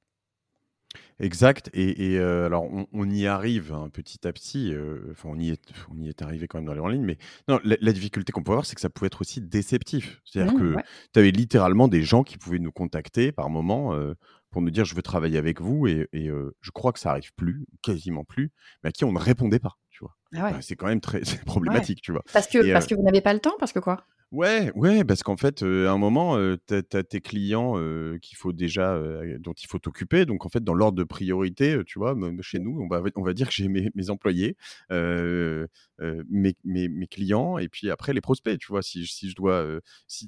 Speaker 2: Exact. Et, et, euh, alors, on, on y arrive hein, petit à petit. euh, Enfin, on y est, on y est arrivé quand même dans les en ligne. Mais non, la, la difficulté qu'on peut avoir, c'est que ça pouvait être aussi déceptif. C'est-à-dire
Speaker 1: Mmh,
Speaker 2: que
Speaker 1: ouais.
Speaker 2: tu avais littéralement des gens qui pouvaient nous contacter par moment euh, pour nous dire je veux travailler avec vous. Et, et, euh, je crois que ça arrive plus, quasiment plus, mais à qui on ne répondait pas. Tu vois.
Speaker 1: Ah ouais.
Speaker 2: Bah, c'est quand même très c'est problématique, tu vois.
Speaker 1: Parce que,
Speaker 2: Et,
Speaker 1: parce que vous n'avez pas le temps, parce que quoi?
Speaker 2: Ouais, ouais, parce qu'en fait, euh, à un moment, euh, tu as, tes clients euh, qu'il faut déjà, euh, dont il faut t'occuper. Donc, en fait, dans l'ordre de priorité, euh, tu vois, chez nous, on va, on va dire que j'ai mes, mes employés, euh, euh, mes, mes, mes clients, et puis après les prospects, tu vois. Si, si je dois, euh, si,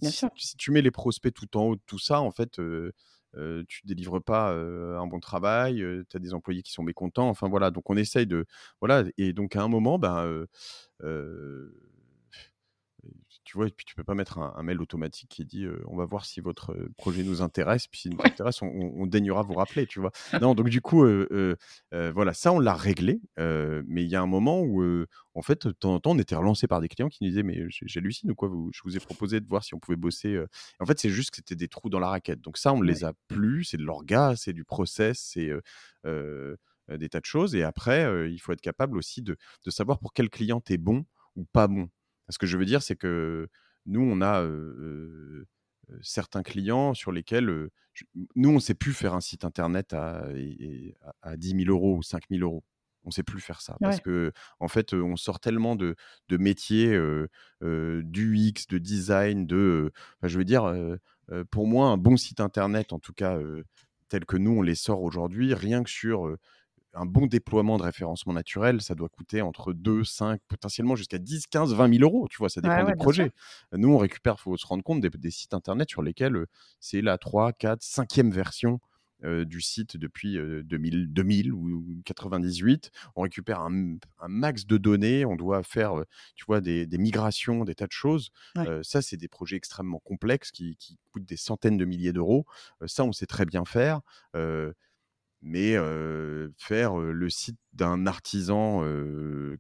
Speaker 2: tu mets les prospects tout en haut de tout ça, en fait, euh, euh, tu délivres pas euh, un bon travail, tu as des employés qui sont mécontents. Enfin, voilà. Donc, on essaye de. Voilà. Et donc, à un moment, ben. Tu vois, et puis tu peux pas mettre un, mail automatique qui dit on va voir si votre projet nous intéresse, puis s'il nous intéresse, on, daignera vous rappeler, tu vois. non, donc du coup, voilà, ça on l'a réglé, mais il y a un moment où, en fait, de temps en temps, on était relancé par des clients qui nous disaient mais j'hallucine ou quoi, vous, je vous ai proposé de voir si on pouvait bosser. En fait, c'est juste que c'était des trous dans la raquette. Donc ça, on les a plus, c'est de l'orga, c'est du process, c'est des tas de choses. Et après, il faut être capable aussi de, de savoir pour quel client tu es bon ou pas bon. Ce que je veux dire, c'est que nous, on a certains clients sur lesquels nous, on ne sait plus faire un site internet à, à, 10 000 euros ou 5 000 euros. On ne sait plus faire ça parce que en fait, on sort tellement de, de métiers du X, de design, de. je veux dire, pour moi, un bon site internet, en tout cas tel que nous on les sort aujourd'hui, rien que sur un bon déploiement de référencement naturel, ça doit coûter entre 2, 5, potentiellement jusqu'à 10, 15, 20 000 euros. Tu vois, ça dépend des projets. Nous, on récupère, il faut se rendre compte, des, sites internet sur lesquels c'est la 3, 4, 5e version du site depuis 2000, 2000 ou 98. On récupère un, max de données, on doit faire, tu vois, des, migrations, des tas de choses. ça, c'est des projets extrêmement complexes qui, qui, coûtent des centaines de milliers d'euros. ça, on sait très bien faire mais faire le site d'un artisan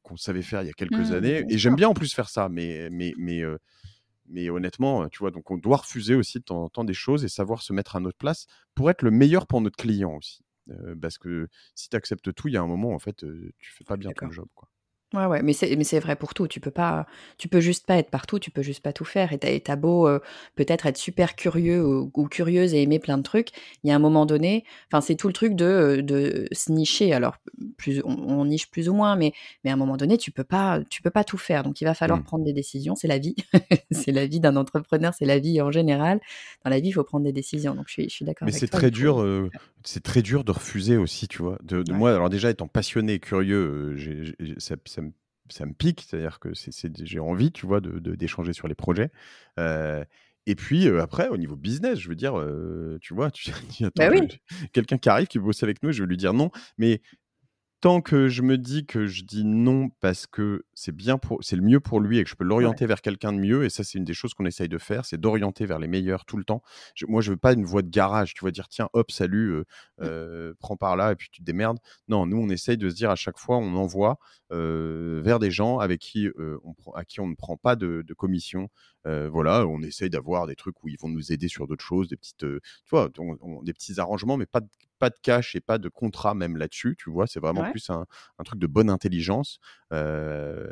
Speaker 2: qu'on savait faire il y a quelques mmh, années. Et j'aime bien en plus faire ça, mais, mais, mais, mais honnêtement, tu vois, donc on doit refuser aussi de temps en temps des choses et savoir se mettre à notre place pour être le meilleur pour notre client aussi. parce que si tu acceptes tout, il y a un moment, en fait, tu fais pas bien ton job. Quoi.
Speaker 1: Ouais, ouais, mais c'est mais c'est vrai pour tout. Tu peux pas tu peux juste pas être partout, tu peux juste pas tout faire et tu as beau, peut-être être super curieux ou curieuse et aimer plein de trucs, il y a un moment donné enfin, c'est tout le truc de, de se nicher. Alors plus on niche plus ou moins, mais mais à un moment donné, tu peux pas tu peux pas tout faire. Donc il va falloir mmh. prendre des décisions, c'est la vie. C'est la vie d'un entrepreneur, c'est la vie en général. Dans la vie, il faut prendre des décisions, donc je suis je suis d'accord
Speaker 2: Mais c'est très dur, c'est très dur de refuser aussi, tu vois? De moi, alors déjà étant passionné et curieux, j'ai ça ça me pique, c'est-à-dire que c'est, j'ai envie, tu vois, de, d'échanger sur les projets. et puis après, au niveau business, je veux dire, tu vois, tu,
Speaker 1: bah
Speaker 2: quelqu'un qui arrive, qui bosse avec nous, je vais lui dire non, mais tant que je me dis que je dis non parce que c'est bien pour, c'est le mieux pour lui et que je peux l'orienter vers quelqu'un de mieux, et ça c'est une des choses qu'on essaye de faire, c'est d'orienter vers les meilleurs tout le temps. moi je veux pas une voie de garage, tu vas dire tiens hop salut, euh, mmh. euh, prends par là et puis tu te démerdes. Non, nous on essaye de se dire à chaque fois on envoie euh, vers des gens avec qui on, à qui on ne prend pas de, commission. Voilà, on essaye d'avoir des trucs où ils vont nous aider sur d'autres choses, des petites, tu vois, des petits arrangements, mais pas de pas de cash et pas de contrat même là-dessus, tu vois, c'est vraiment plus un, truc de bonne intelligence,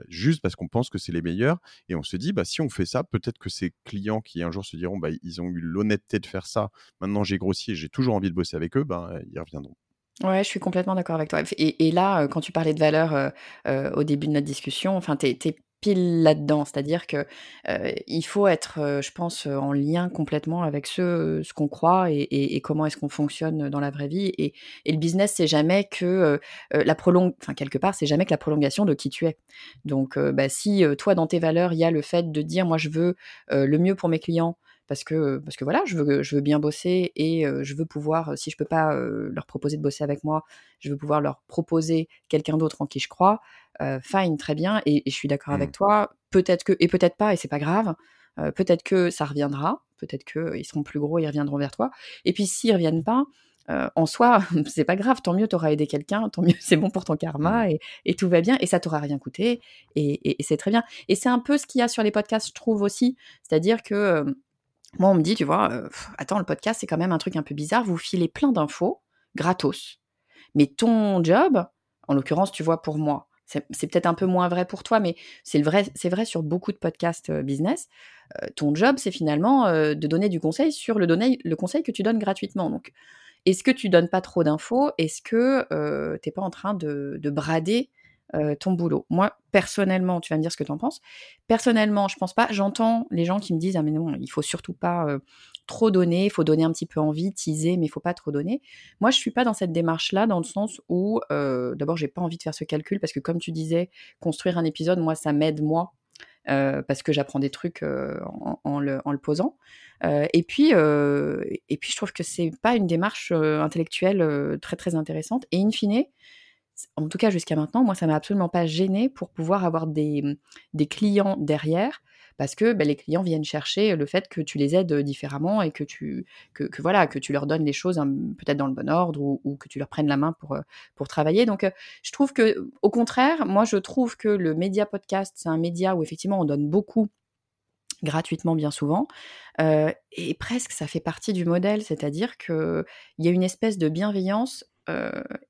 Speaker 2: juste parce qu'on pense que c'est les meilleurs, et on se dit, bah, si on fait ça, peut-être que ces clients qui un jour se diront, bah, ils ont eu l'honnêteté de faire ça, maintenant j'ai grossi et j'ai toujours envie de bosser avec eux, bah, ils reviendront.
Speaker 1: Ouais, je suis complètement d'accord avec toi. Et, là, quand tu parlais de valeur au début de notre discussion, enfin, tu pile là-dedans. C'est-à-dire que il faut être, je pense, en lien complètement avec ce, ce qu'on croit et, comment est-ce qu'on fonctionne dans la vraie vie. Et, le business, c'est jamais que la prolong... enfin quelque part, c'est jamais que la prolongation de qui tu es. Donc, bah, si toi, dans tes valeurs, il y a le fait de dire, moi, je veux le mieux pour mes clients parce que parce que voilà, je veux je veux bien bosser et je veux pouvoir si je peux pas leur proposer de bosser avec moi, je veux pouvoir leur proposer quelqu'un d'autre en qui je crois. fine, très bien et, je suis d'accord avec mmh. toi. Peut-être que et peut-être pas et c'est pas grave. peut-être que ça reviendra, peut-être que ils seront plus gros, ils reviendront vers toi. Et puis s'ils reviennent pas, en soi, c'est pas grave, tant mieux, t'auras aidé quelqu'un, tant mieux, c'est bon pour ton karma mmh. et, tout va bien et ça t'aura rien coûté et, et c'est très bien. Et c'est un peu ce qu'il y a sur les podcasts, je trouve aussi, c'est-à-dire que moi, on me dit, tu vois, euh, attends, le podcast, c'est quand même un truc un peu bizarre. Vous filez plein d'infos gratos. Mais ton job, en l'occurrence, tu vois, pour moi, c'est peut-être un peu moins vrai pour toi, mais c'est vrai, vrai sur beaucoup de podcasts euh, business. Euh, ton job, c'est finalement de donner du conseil sur le, conseil que tu donnes gratuitement. Donc, est-ce que tu donnes pas trop d'infos? Est-ce que tu n'es pas en train de brader euh, ton boulot. Moi, personnellement, tu vas me dire ce que tu en penses. Personnellement, je pense pas. J'entends les gens qui me disent Ah, mais non, il faut surtout pas euh, trop donner, il faut donner un petit peu envie, teaser, mais il faut pas trop donner. Moi, je suis pas dans cette démarche-là, dans le sens où, euh, d'abord, j'ai pas envie de faire ce calcul parce que, comme tu disais, construire un épisode, moi, ça m'aide, moi. parce que j'apprends des trucs en, le, en, le, posant. et, puis, et puis, je trouve que c'est pas une démarche intellectuelle très très intéressante. Et in fine, en tout cas jusqu'à maintenant, moi, ça m'a absolument pas gêné pour pouvoir avoir des, des clients derrière parce que bah, les clients viennent chercher le fait que tu les aides différemment et que tu, que, voilà, que tu leur donnes les choses hein, peut-être dans le bon ordre ou, que tu leur prennes la main pour, pour travailler. Donc, je trouve que, au contraire, moi, je trouve que le média podcast, c'est un média où effectivement on donne beaucoup gratuitement bien souvent. et presque, ça fait partie du modèle, c'est-à-dire qu'il y a une espèce de bienveillance.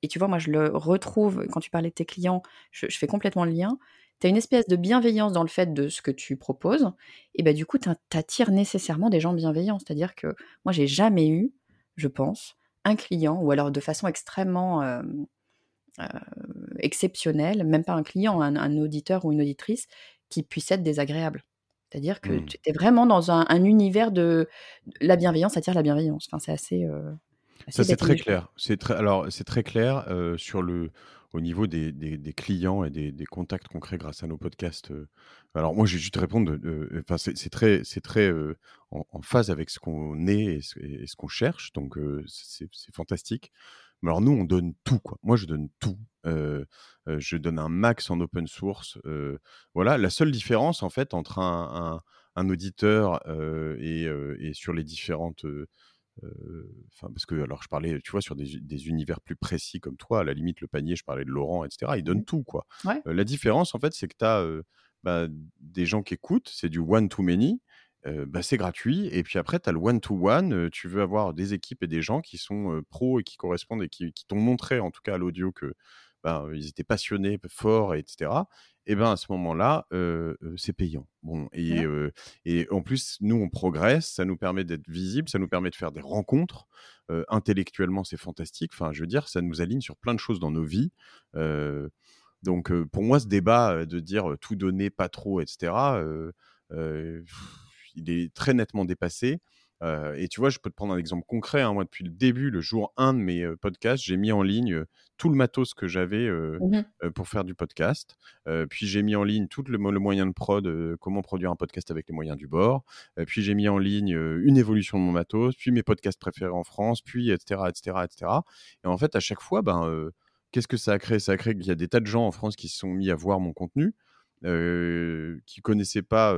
Speaker 1: Et tu vois, moi, je le retrouve quand tu parlais de tes clients, je, fais complètement le lien. Tu as une espèce de bienveillance dans le fait de ce que tu proposes. Et ben du coup, tu attires nécessairement des gens bienveillants. C'est-à-dire que moi, j'ai jamais eu, je pense, un client, ou alors de façon extrêmement exceptionnelle, même pas un client, un auditeur ou une auditrice, qui puisse être désagréable. C'est-à-dire que mmh. tu es vraiment dans un, univers de la bienveillance attire la bienveillance. Enfin, c'est assez. Euh,
Speaker 2: ça c'est très clair. C'est très alors c'est très clair euh, sur le au niveau des, des, clients et des, des, contacts qu'on crée grâce à nos podcasts. Euh. alors moi, je vais juste répondre. Enfin, c'est très c'est très en, phase avec ce qu'on est et ce, qu'on cherche. Donc c'est fantastique. Mais alors nous, on donne tout quoi. Moi, je donne tout je donne un max en open source. voilà, la seule différence en fait entre un, auditeur et, sur les différentes Enfin, parce que alors je parlais, tu vois, sur des, univers plus précis comme toi, à la limite le panier, je parlais de Laurent, etc. Il donne mmh. tout, quoi. la différence, en fait, c'est que tu as bah, des gens qui écoutent, c'est du one to many. bah, c'est gratuit. Et puis après, tu as le one-to-one. tu veux avoir des équipes et des gens qui sont pros et qui correspondent et qui, qui t'ont montré, en tout cas à l'audio, que ben, ils étaient passionnés, forts, etc. Et ben à ce moment-là, c'est payant. Bon, et, et, en plus, nous, on progresse, ça nous permet d'être visible, ça nous permet de faire des rencontres. intellectuellement, c'est fantastique. Enfin, je veux dire, ça nous aligne sur plein de choses dans nos vies. donc, pour moi, ce débat de dire tout donner, pas trop, etc., il est très nettement dépassé et tu vois, je peux te prendre un exemple concret. Hein. Moi, depuis le début, le jour 1 de mes podcasts, j'ai mis en ligne tout le matos que j'avais mmh pour faire du podcast. puis j'ai mis en ligne tout le, moyen de prod, comment produire un podcast avec les moyens du bord. puis j'ai mis en ligne une évolution de mon matos, puis mes podcasts préférés en France, puis etc., etc., etc. Et en fait, à chaque fois, ben, qu'est-ce que ça a créé? Ça a créé qu'il y a des tas de gens en France qui se sont mis à voir mon contenu, qui connaissaient pas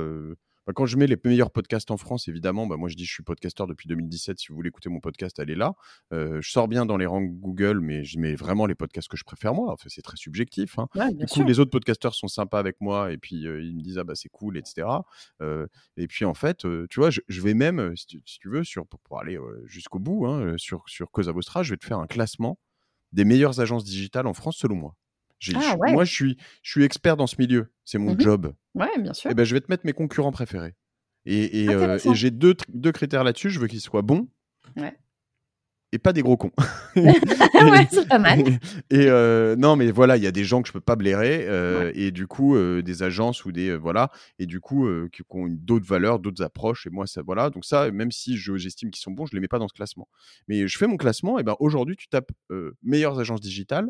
Speaker 2: bah, quand je mets les meilleurs podcasts en France, évidemment, bah, moi je dis je suis podcasteur depuis 2017. Si vous voulez écouter mon podcast, elle est là. je sors bien dans les rangs Google, mais je mets vraiment les podcasts que je préfère moi. Enfin, c'est très subjectif. Hein. du coup, les autres podcasteurs sont sympas avec moi et puis ils me disent ah bah c'est cool, etc. et puis en fait, tu vois, je, vais même, si tu, veux, sur, pour, aller jusqu'au bout, hein, sur, sur Cosa Vostra, je vais te faire un classement des meilleures agences digitales en France selon moi. Ah moi, je suis, je suis expert dans ce milieu. C'est mon mmh job.
Speaker 1: Ouais, bien sûr.
Speaker 2: Et ben, je vais te mettre mes concurrents préférés. Et, et, j'ai deux, deux, critères là-dessus. Je veux qu'ils soient bons. Et pas des gros cons.
Speaker 1: ouais, c'est pas mal.
Speaker 2: Et non, mais voilà, il y a des gens que je peux pas blairer. Et du coup, des agences ou des. voilà. Et du coup, qui, ont d'autres valeurs, d'autres approches. Et moi, ça. Voilà. Donc, ça, même si j'estime qu'ils sont bons, je les mets pas dans ce classement. Mais je fais mon classement. Et ben aujourd'hui, tu tapes meilleures agences digitales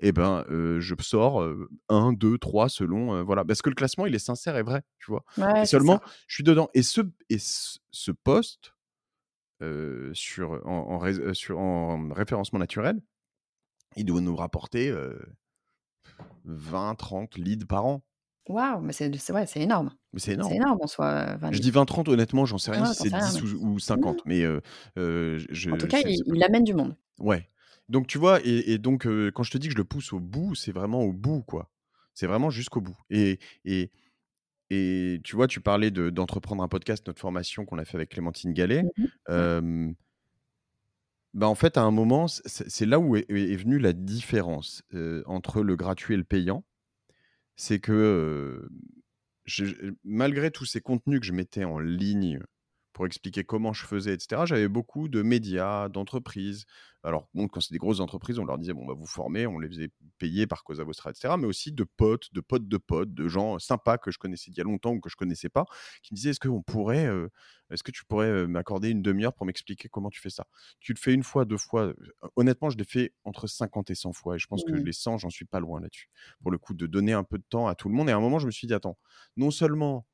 Speaker 2: eh ben, je sors un, deux, trois selon. voilà. Parce que le classement, il est sincère et vrai, tu vois? et seulement, je suis dedans. Et ce, et ce poste sur, en, sur, en référencement naturel, il doit nous rapporter 20, 30 leads par an.
Speaker 1: Waouh, mais c'est ouais, énorme.
Speaker 2: Mais c'est énorme.
Speaker 1: C'est énorme en soi.
Speaker 2: Je dis 20-30, honnêtement, j'en sais rien si c'est 10 ou, 50. Mmh. Mais
Speaker 1: je, en tout cas, il, il, amène du monde.
Speaker 2: Ouais. Donc, tu vois, et, donc, quand je te dis que je le pousse au bout, c'est vraiment au bout, quoi. C'est vraiment jusqu'au bout. Et, et, et tu vois, tu parlais d'entreprendre un podcast, notre formation qu'on a fait avec Clémentine Gallet. Mmh bah, en fait, à un moment, c'est là où est, venue la différence entre le gratuit et le payant. C'est que malgré tous ces contenus que je mettais en ligne pour expliquer comment je faisais, etc., j'avais beaucoup de médias, d'entreprises, alors, bon, quand c'est des grosses entreprises, on leur disait, bon, on va vous former, on les faisait payer par Cosa Vostra, etc. Mais aussi de potes, de potes de potes, de gens sympas que je connaissais il y a longtemps ou que je connaissais pas, qui me disaient, est-ce qu'on pourrait, euh, est-ce que tu pourrais euh, m'accorder une demi-heure pour m'expliquer comment tu fais ça? Tu le fais une fois, deux fois. Euh, honnêtement, je l'ai fait entre 50 et 100 fois. Et je pense que mmh. les 100, j'en suis pas loin là-dessus. Pour le coup, de donner un peu de temps à tout le monde. Et à un moment, je me suis dit, attends, non seulement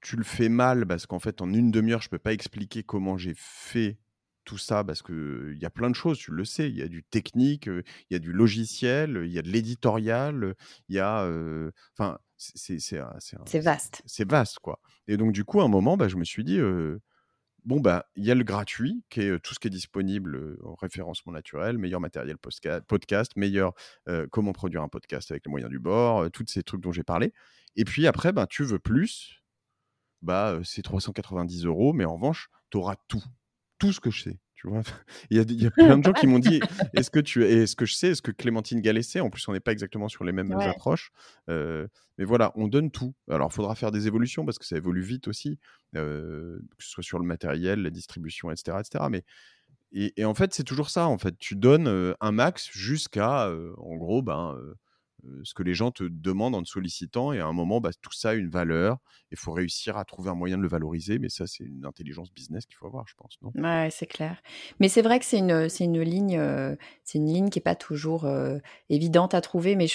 Speaker 2: tu le fais mal parce qu'en fait, en une demi-heure, je peux pas expliquer comment j'ai fait tout ça parce qu'il y a plein de choses, tu le sais. Il y a du technique, il y a du logiciel, il y a de l'éditorial, il y a. Enfin,
Speaker 1: c'est vaste.
Speaker 2: C'est vaste, quoi. Et donc, du coup, à un moment, bah, je me suis dit, bon, bah, il y a le gratuit, qui est tout ce qui est disponible en référencement naturel, meilleur matériel podcast, meilleur comment produire un podcast avec les moyens du bord, tous ces trucs dont j'ai parlé. Et puis après, bah, tu veux plus, bah, c'est 390 euros, mais en revanche, tu auras tout, tout ce que je sais. Tu vois? Il, y a, il y a plein de gens qui m'ont dit est-ce que tu est-ce que je sais est-ce que Clémentine Gallet sait? En plus on n'est pas exactement sur les mêmes approches mais voilà on donne tout. Alors il faudra faire des évolutions parce que ça évolue vite aussi que ce soit sur le matériel la distribution etc etc mais et, et en fait c'est toujours ça en fait. Tu donnes un max jusqu'à en gros ben ce que les gens te demandent en te sollicitant. Et à un moment, bah, tout ça a une valeur. Il faut réussir à trouver un moyen de le valoriser. Mais ça, c'est une intelligence business qu'il faut avoir, je pense. Non?
Speaker 1: Ouais, c'est clair. Mais c'est vrai que c'est une, une ligne, une ligne qui n'est pas toujours évidente à trouver. Mais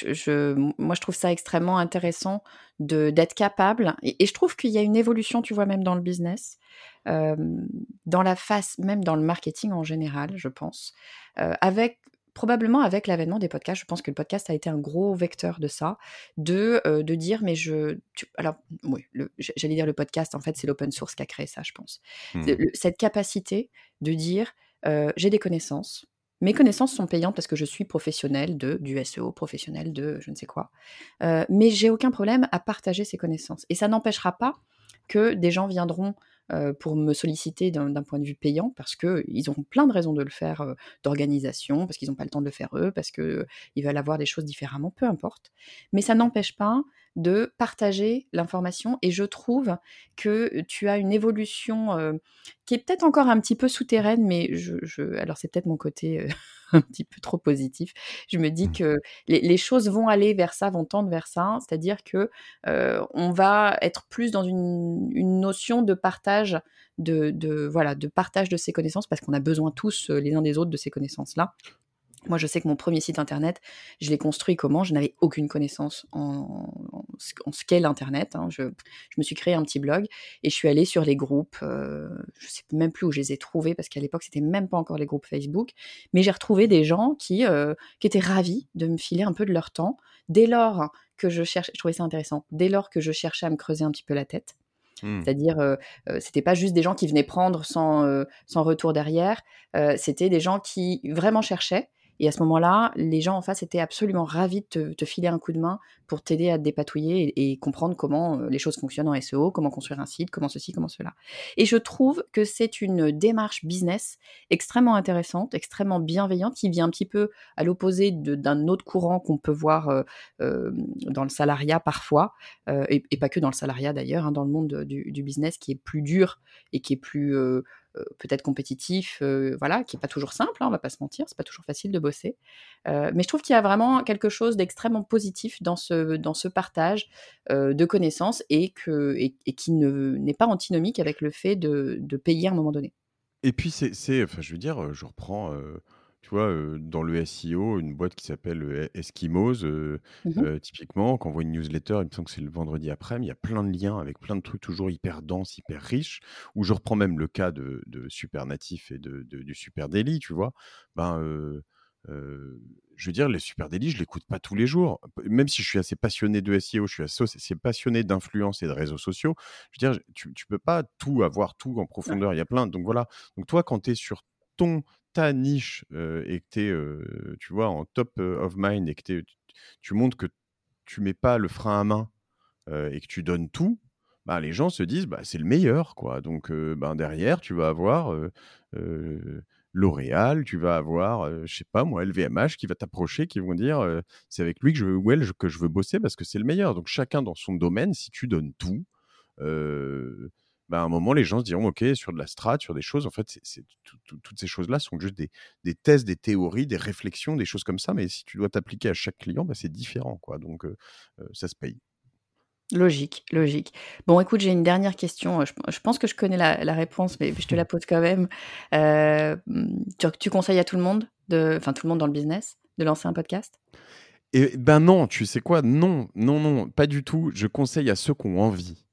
Speaker 1: moi, je trouve ça extrêmement intéressant d'être capable. Et, je trouve qu'il y a une évolution, tu vois, même dans le business. dans la face, même dans le marketing en général, je pense, avec probablement avec l'avènement des podcasts, je pense que le podcast a été un gros vecteur de ça, de, euh, de dire, mais je... alors, oui, j'allais dire le podcast, en fait, c'est l'open source qui a créé ça, je pense. Mmh. cette capacité de dire, euh, j'ai des connaissances, mes connaissances sont payantes parce que je suis professionnel de, du SEO, professionnel de je ne sais quoi, euh, mais j'ai aucun problème à partager ces connaissances. Et ça n'empêchera pas que des gens viendront euh, pour me solliciter d'un point de vue payant parce qu'ils auront plein de raisons de le faire euh, d'organisation, parce qu'ils n'ont pas le temps de le faire eux, parce qu'ils veulent avoir des choses différemment, peu importe. Mais ça n'empêche pas de partager l'information et je trouve que tu as une évolution euh, qui est peut-être encore un petit peu souterraine, mais je, alors c'est peut-être mon côté euh, un petit peu trop positif. Je me dis mmh. que les, choses vont aller vers ça, vont tendre vers ça, c'est-à-dire que euh, on va être plus dans une, notion de partage de, de, voilà de partage de ces connaissances parce qu'on a besoin tous les uns des autres de ces connaissances là moi, je sais que mon premier site internet, je l'ai construit comment? Je n'avais aucune connaissance en, ce qu'est l'internet. Hein. Je, me suis créé un petit blog et je suis allée sur les groupes. Euh, je ne sais même plus où je les ai trouvés parce qu'à l'époque, c'était même pas encore les groupes Facebook. Mais j'ai retrouvé des gens qui, euh, qui étaient ravis de me filer un peu de leur temps dès lors que je cherchais. Je trouvais ça intéressant. Dès lors que je cherchais à me creuser un petit peu la tête. Mmh. C'est-à-dire, euh, c'était pas juste des gens qui venaient prendre sans, sans retour derrière, c'était des gens qui vraiment cherchaient et à ce moment-là, les gens en face étaient absolument ravis de te, filer un coup de main pour t'aider à te dépatouiller et, comprendre comment euh, les choses fonctionnent en SEO, comment construire un site, comment ceci, comment cela. Et je trouve que c'est une démarche business extrêmement intéressante, extrêmement bienveillante, qui vient un petit peu à l'opposé d'un autre courant qu'on peut voir euh, euh, dans le salariat parfois, et, pas que dans le salariat d'ailleurs, hein, dans le monde du, business qui est plus dur et qui est plus peut-être compétitif, voilà, qui est pas toujours simple, hein, on va pas se mentir, c'est pas toujours facile de bosser. Mais je trouve qu'il y a vraiment quelque chose d'extrêmement positif dans ce, dans ce partage de connaissances et, que, et, qui n'est pas antinomique avec le fait de, de, payer à un moment donné.
Speaker 2: Et puis, c'est, enfin, je veux dire, je reprends tu vois, dans le SEO, une boîte qui s'appelle Eskimos, mmh typiquement, quand on voit une newsletter, il me semble que c'est le vendredi après, mais il y a plein de liens avec plein de trucs toujours hyper denses, hyper riches, où je reprends même le cas de, Super Natif et de, du Super Daily, tu vois. Ben, je veux dire, les Super Daily, je ne l'écoute pas tous les jours. Même si je suis assez passionné de SEO, je suis assez, passionné d'influence et de réseaux sociaux. Je veux dire, tu ne peux pas tout avoir, tout en profondeur. Il y a plein. Donc voilà. Donc toi, quand tu es sur ton ta niche et que tu es, tu vois, en top of mind et que tu montres que tu mets pas le frein à main et que tu donnes tout, bah, les gens se disent bah, c'est le meilleur. quoi. Donc ben, derrière, tu vas avoir L'Oréal, tu vas avoir, je sais pas moi, LVMH qui va t'approcher, qui vont dire c'est avec lui que je, que je veux bosser parce que c'est le meilleur. Donc chacun dans son domaine, si tu donnes tout, bah, à un moment, les gens se diront, OK, sur de la strat, sur des choses, en fait, c'est, toutes ces choses-là sont juste des, des, tests, des théories, des réflexions, des choses comme ça. Mais si tu dois t'appliquer à chaque client, bah, c'est différent. Quoi. Donc, ça se paye.
Speaker 1: Logique, logique. Bon, écoute, j'ai une dernière question. Je, pense que je connais la, réponse, mais je te la mmh. pose quand même. tu, tu, conseilles à tout le monde, de, enfin tout le monde dans le business, de lancer un podcast?
Speaker 2: Eh ben non, tu sais quoi? Non, non, non, pas du tout. Je conseille à ceux qui ont envie.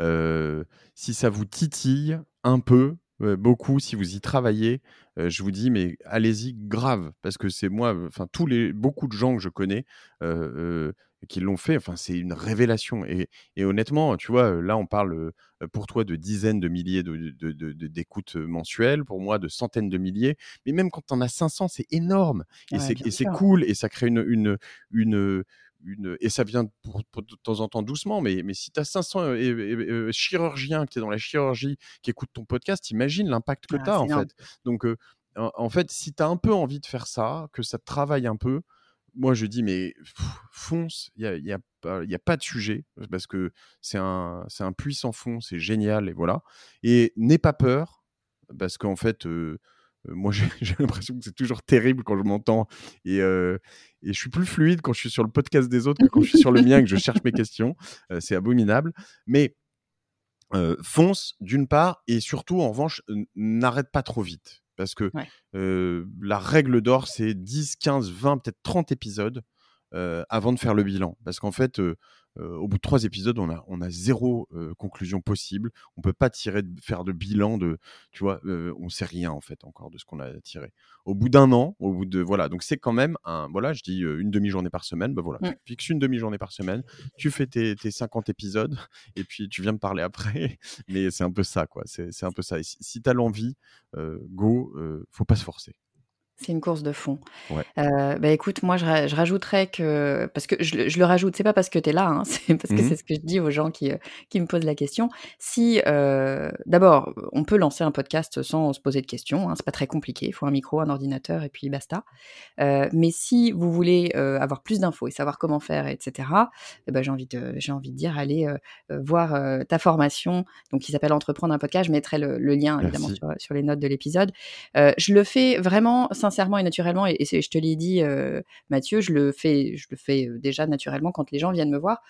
Speaker 2: Euh, si ça vous titille un peu, euh, beaucoup, si vous y travaillez, euh, je vous dis, mais allez-y grave, parce que c'est moi, enfin, tous les, beaucoup de gens que je connais, qui l'ont fait, enfin, c'est une révélation. Et, honnêtement, tu vois, là, on parle pour toi de dizaines de milliers d'écoutes de, mensuelles, pour moi de centaines de milliers. Mais même quand on a 500, c'est énorme. Et c'est cool. Et ça crée une, une, une, une et ça vient de temps en temps doucement, mais, mais si tu as 500 chirurgiens qui est dans la chirurgie qui écoutent ton podcast, imagine l'impact que tu as en fait. Donc, en, fait, si tu as un peu envie de faire ça, que ça te travaille un peu, moi je dis, mais fonce, il n'y a, y a, y a, pas de sujet, parce que c'est un, un puissant fond, c'est génial, et voilà. Et n'aie pas peur, parce qu'en fait, moi j'ai l'impression que c'est toujours terrible quand je m'entends, et, et, je suis plus fluide quand je suis sur le podcast des autres que quand je suis sur le mien, que je cherche mes questions. c'est abominable. Mais fonce d'une part, et surtout, en revanche, n'arrête pas trop vite. Parce que la règle d'or, c'est 10, 15, 20, peut-être 30 épisodes avant de faire le bilan. Parce qu'en fait, au bout de trois épisodes, on a, on a zéro conclusion possible. On peut pas tirer, faire de bilan de, tu vois, on sait rien en fait encore de ce qu'on a tiré. Au bout d'un an, au bout de, voilà, donc c'est quand même un, voilà, je dis une demi-journée par semaine, ben voilà, tu fixes une demi-journée par semaine, tu fais tes, tes, 50 épisodes et puis tu viens me parler après. Mais c'est un peu ça, quoi. C'est un peu ça. si, si tu as l'envie, go, faut pas se forcer.
Speaker 1: C'est une course de fond. Euh, bah, écoute, moi, je, rajouterais que, parce que je, le rajoute, c'est pas parce que tu es là, hein, c'est parce que mmh c'est ce que je dis aux gens qui, euh, qui me posent la question. Si, euh, d'abord, on peut lancer un podcast sans se poser de questions, hein, c'est pas très compliqué, il faut un micro, un ordinateur et puis basta. mais si vous voulez avoir plus d'infos et savoir comment faire, etc., eh ben, j'ai envie, de, j'ai envie de dire, allez voir ta formation, donc qui s'appelle Entreprendre un podcast. Je mettrai le, lien, évidemment, sur, sur, les notes de l'épisode. je le fais vraiment sincèrement et naturellement, et, je te l'ai dit, euh, Mathieu, je le fais, je le fais euh, déjà naturellement quand les gens viennent me voir.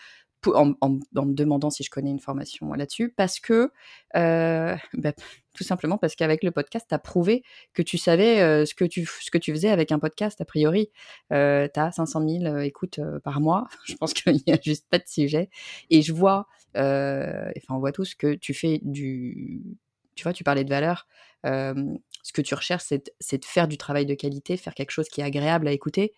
Speaker 1: en, me demandant si je connais une formation là-dessus, parce que, euh, bah, tout simplement parce qu'avec le podcast, tu as prouvé que tu savais ce, que tu, ce que tu faisais avec un podcast, a priori. tu as 500 000 écoutes par mois, je pense qu'il n'y a juste pas de sujet. Et je vois, enfin on voit tous que tu fais du... Tu vois, tu parlais de valeur ce que tu recherches, c'est de faire du travail de qualité, faire quelque chose qui est agréable à écouter,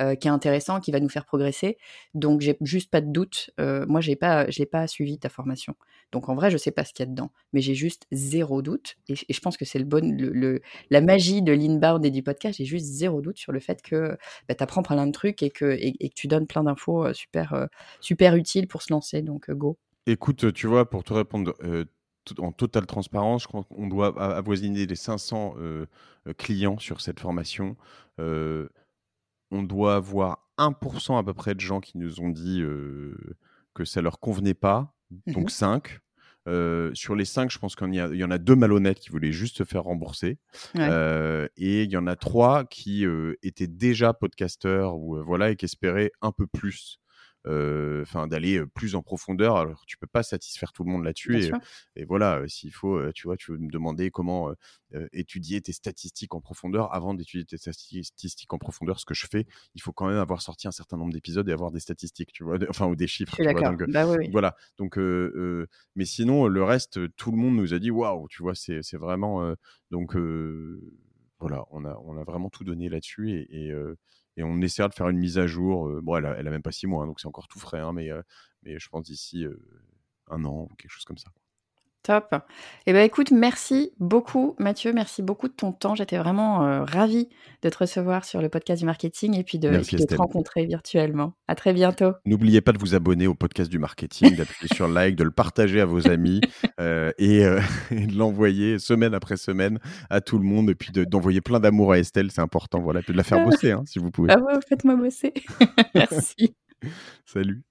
Speaker 1: euh, qui est intéressant, qui va nous faire progresser. Donc, j'ai juste pas de doute. Euh, moi, pas, je n'ai pas suivi ta formation. Donc, en vrai, je sais pas ce qu'il y a dedans, mais j'ai juste zéro doute. Et, je pense que c'est le bon, le, la magie de l'inbound et du podcast. J'ai juste zéro doute sur le fait que bah, tu apprends plein de trucs et que, et, que tu donnes plein d'infos euh, super, super utiles pour se lancer. Donc, go.
Speaker 2: Écoute, tu vois, pour te répondre, en totale transparence, je crois qu'on doit avoisiner les 500 euh, euh, clients sur cette formation. Euh, on doit avoir 1% à peu près de gens qui nous ont dit que ça leur convenait pas, donc 5. Mmh sur les 5, je pense qu'il y, y, en a deux malhonnêtes qui voulaient juste se faire rembourser. et il y en a trois qui étaient déjà podcasteurs ou, voilà, et qui espéraient un peu plus euh, enfin d'aller plus en profondeur. Alors tu peux pas satisfaire tout le monde là-dessus. Et, voilà, s'il faut, tu vois, tu veux me demander comment étudier tes statistiques en profondeur avant d'étudier tes statistiques en profondeur, ce que je fais, il faut quand même avoir sorti un certain nombre d'épisodes et avoir des statistiques, tu vois, enfin ou des chiffres.
Speaker 1: donc, bah
Speaker 2: Voilà. Donc, mais sinon le reste, tout le monde nous a dit waouh, tu vois, c'est vraiment donc voilà, on a, on a vraiment tout donné là-dessus et, et on essaiera de faire une mise à jour. Euh, bon, elle a, même pas six mois, hein, donc c'est encore tout frais, hein, mais, euh, mais je pense d'ici euh, un an ou quelque chose comme ça.
Speaker 1: Top. Eh ben écoute, merci beaucoup Mathieu, merci beaucoup de ton temps. J'étais vraiment ravie de te recevoir sur le podcast du marketing et puis de, te rencontrer virtuellement. À très bientôt.
Speaker 2: N'oubliez pas de vous abonner au podcast du marketing, d'appuyer sur like, de le partager à vos amis et, de l'envoyer semaine après semaine à tout le monde et puis d'envoyer plein d'amour à Estelle, c'est important. Voilà, puis de la faire bosser hein, si vous pouvez.
Speaker 1: Ah ouais, faites-moi bosser. merci.
Speaker 2: Salut.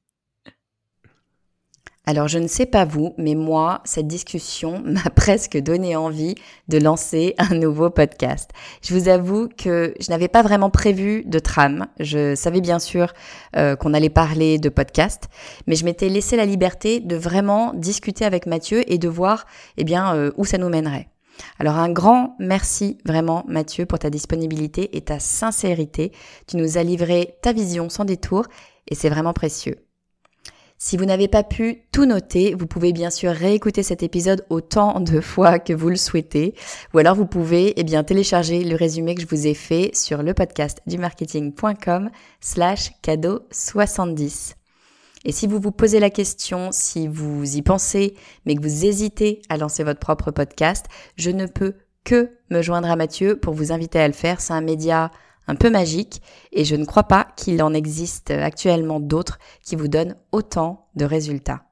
Speaker 1: Alors je ne sais pas vous, mais moi, cette discussion m'a presque donné envie de lancer un nouveau podcast. Je vous avoue que je n'avais pas vraiment prévu de trame. Je savais bien sûr euh, qu'on allait parler de podcast, mais je m'étais laissé la liberté de vraiment discuter avec Mathieu et de voir eh bien, euh, où ça nous mènerait. Alors un grand merci vraiment Mathieu pour ta disponibilité et ta sincérité. Tu nous as livré ta vision sans détour et c'est vraiment précieux. Si vous n'avez pas pu tout noter, vous pouvez bien sûr réécouter cet épisode autant de fois que vous le souhaitez, ou alors vous pouvez eh bien télécharger le résumé que je vous ai fait sur le podcast du marketing.com slash cadeau 70. Et si vous vous posez la question, si vous y pensez, mais que vous hésitez à lancer votre propre podcast, je ne peux que me joindre à Mathieu pour vous inviter à le faire. C'est un média un peu magique et je ne crois pas qu'il en existe actuellement d'autres qui vous donnent autant de résultats.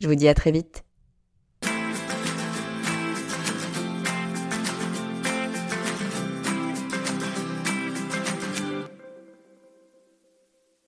Speaker 1: Je vous dis à très vite.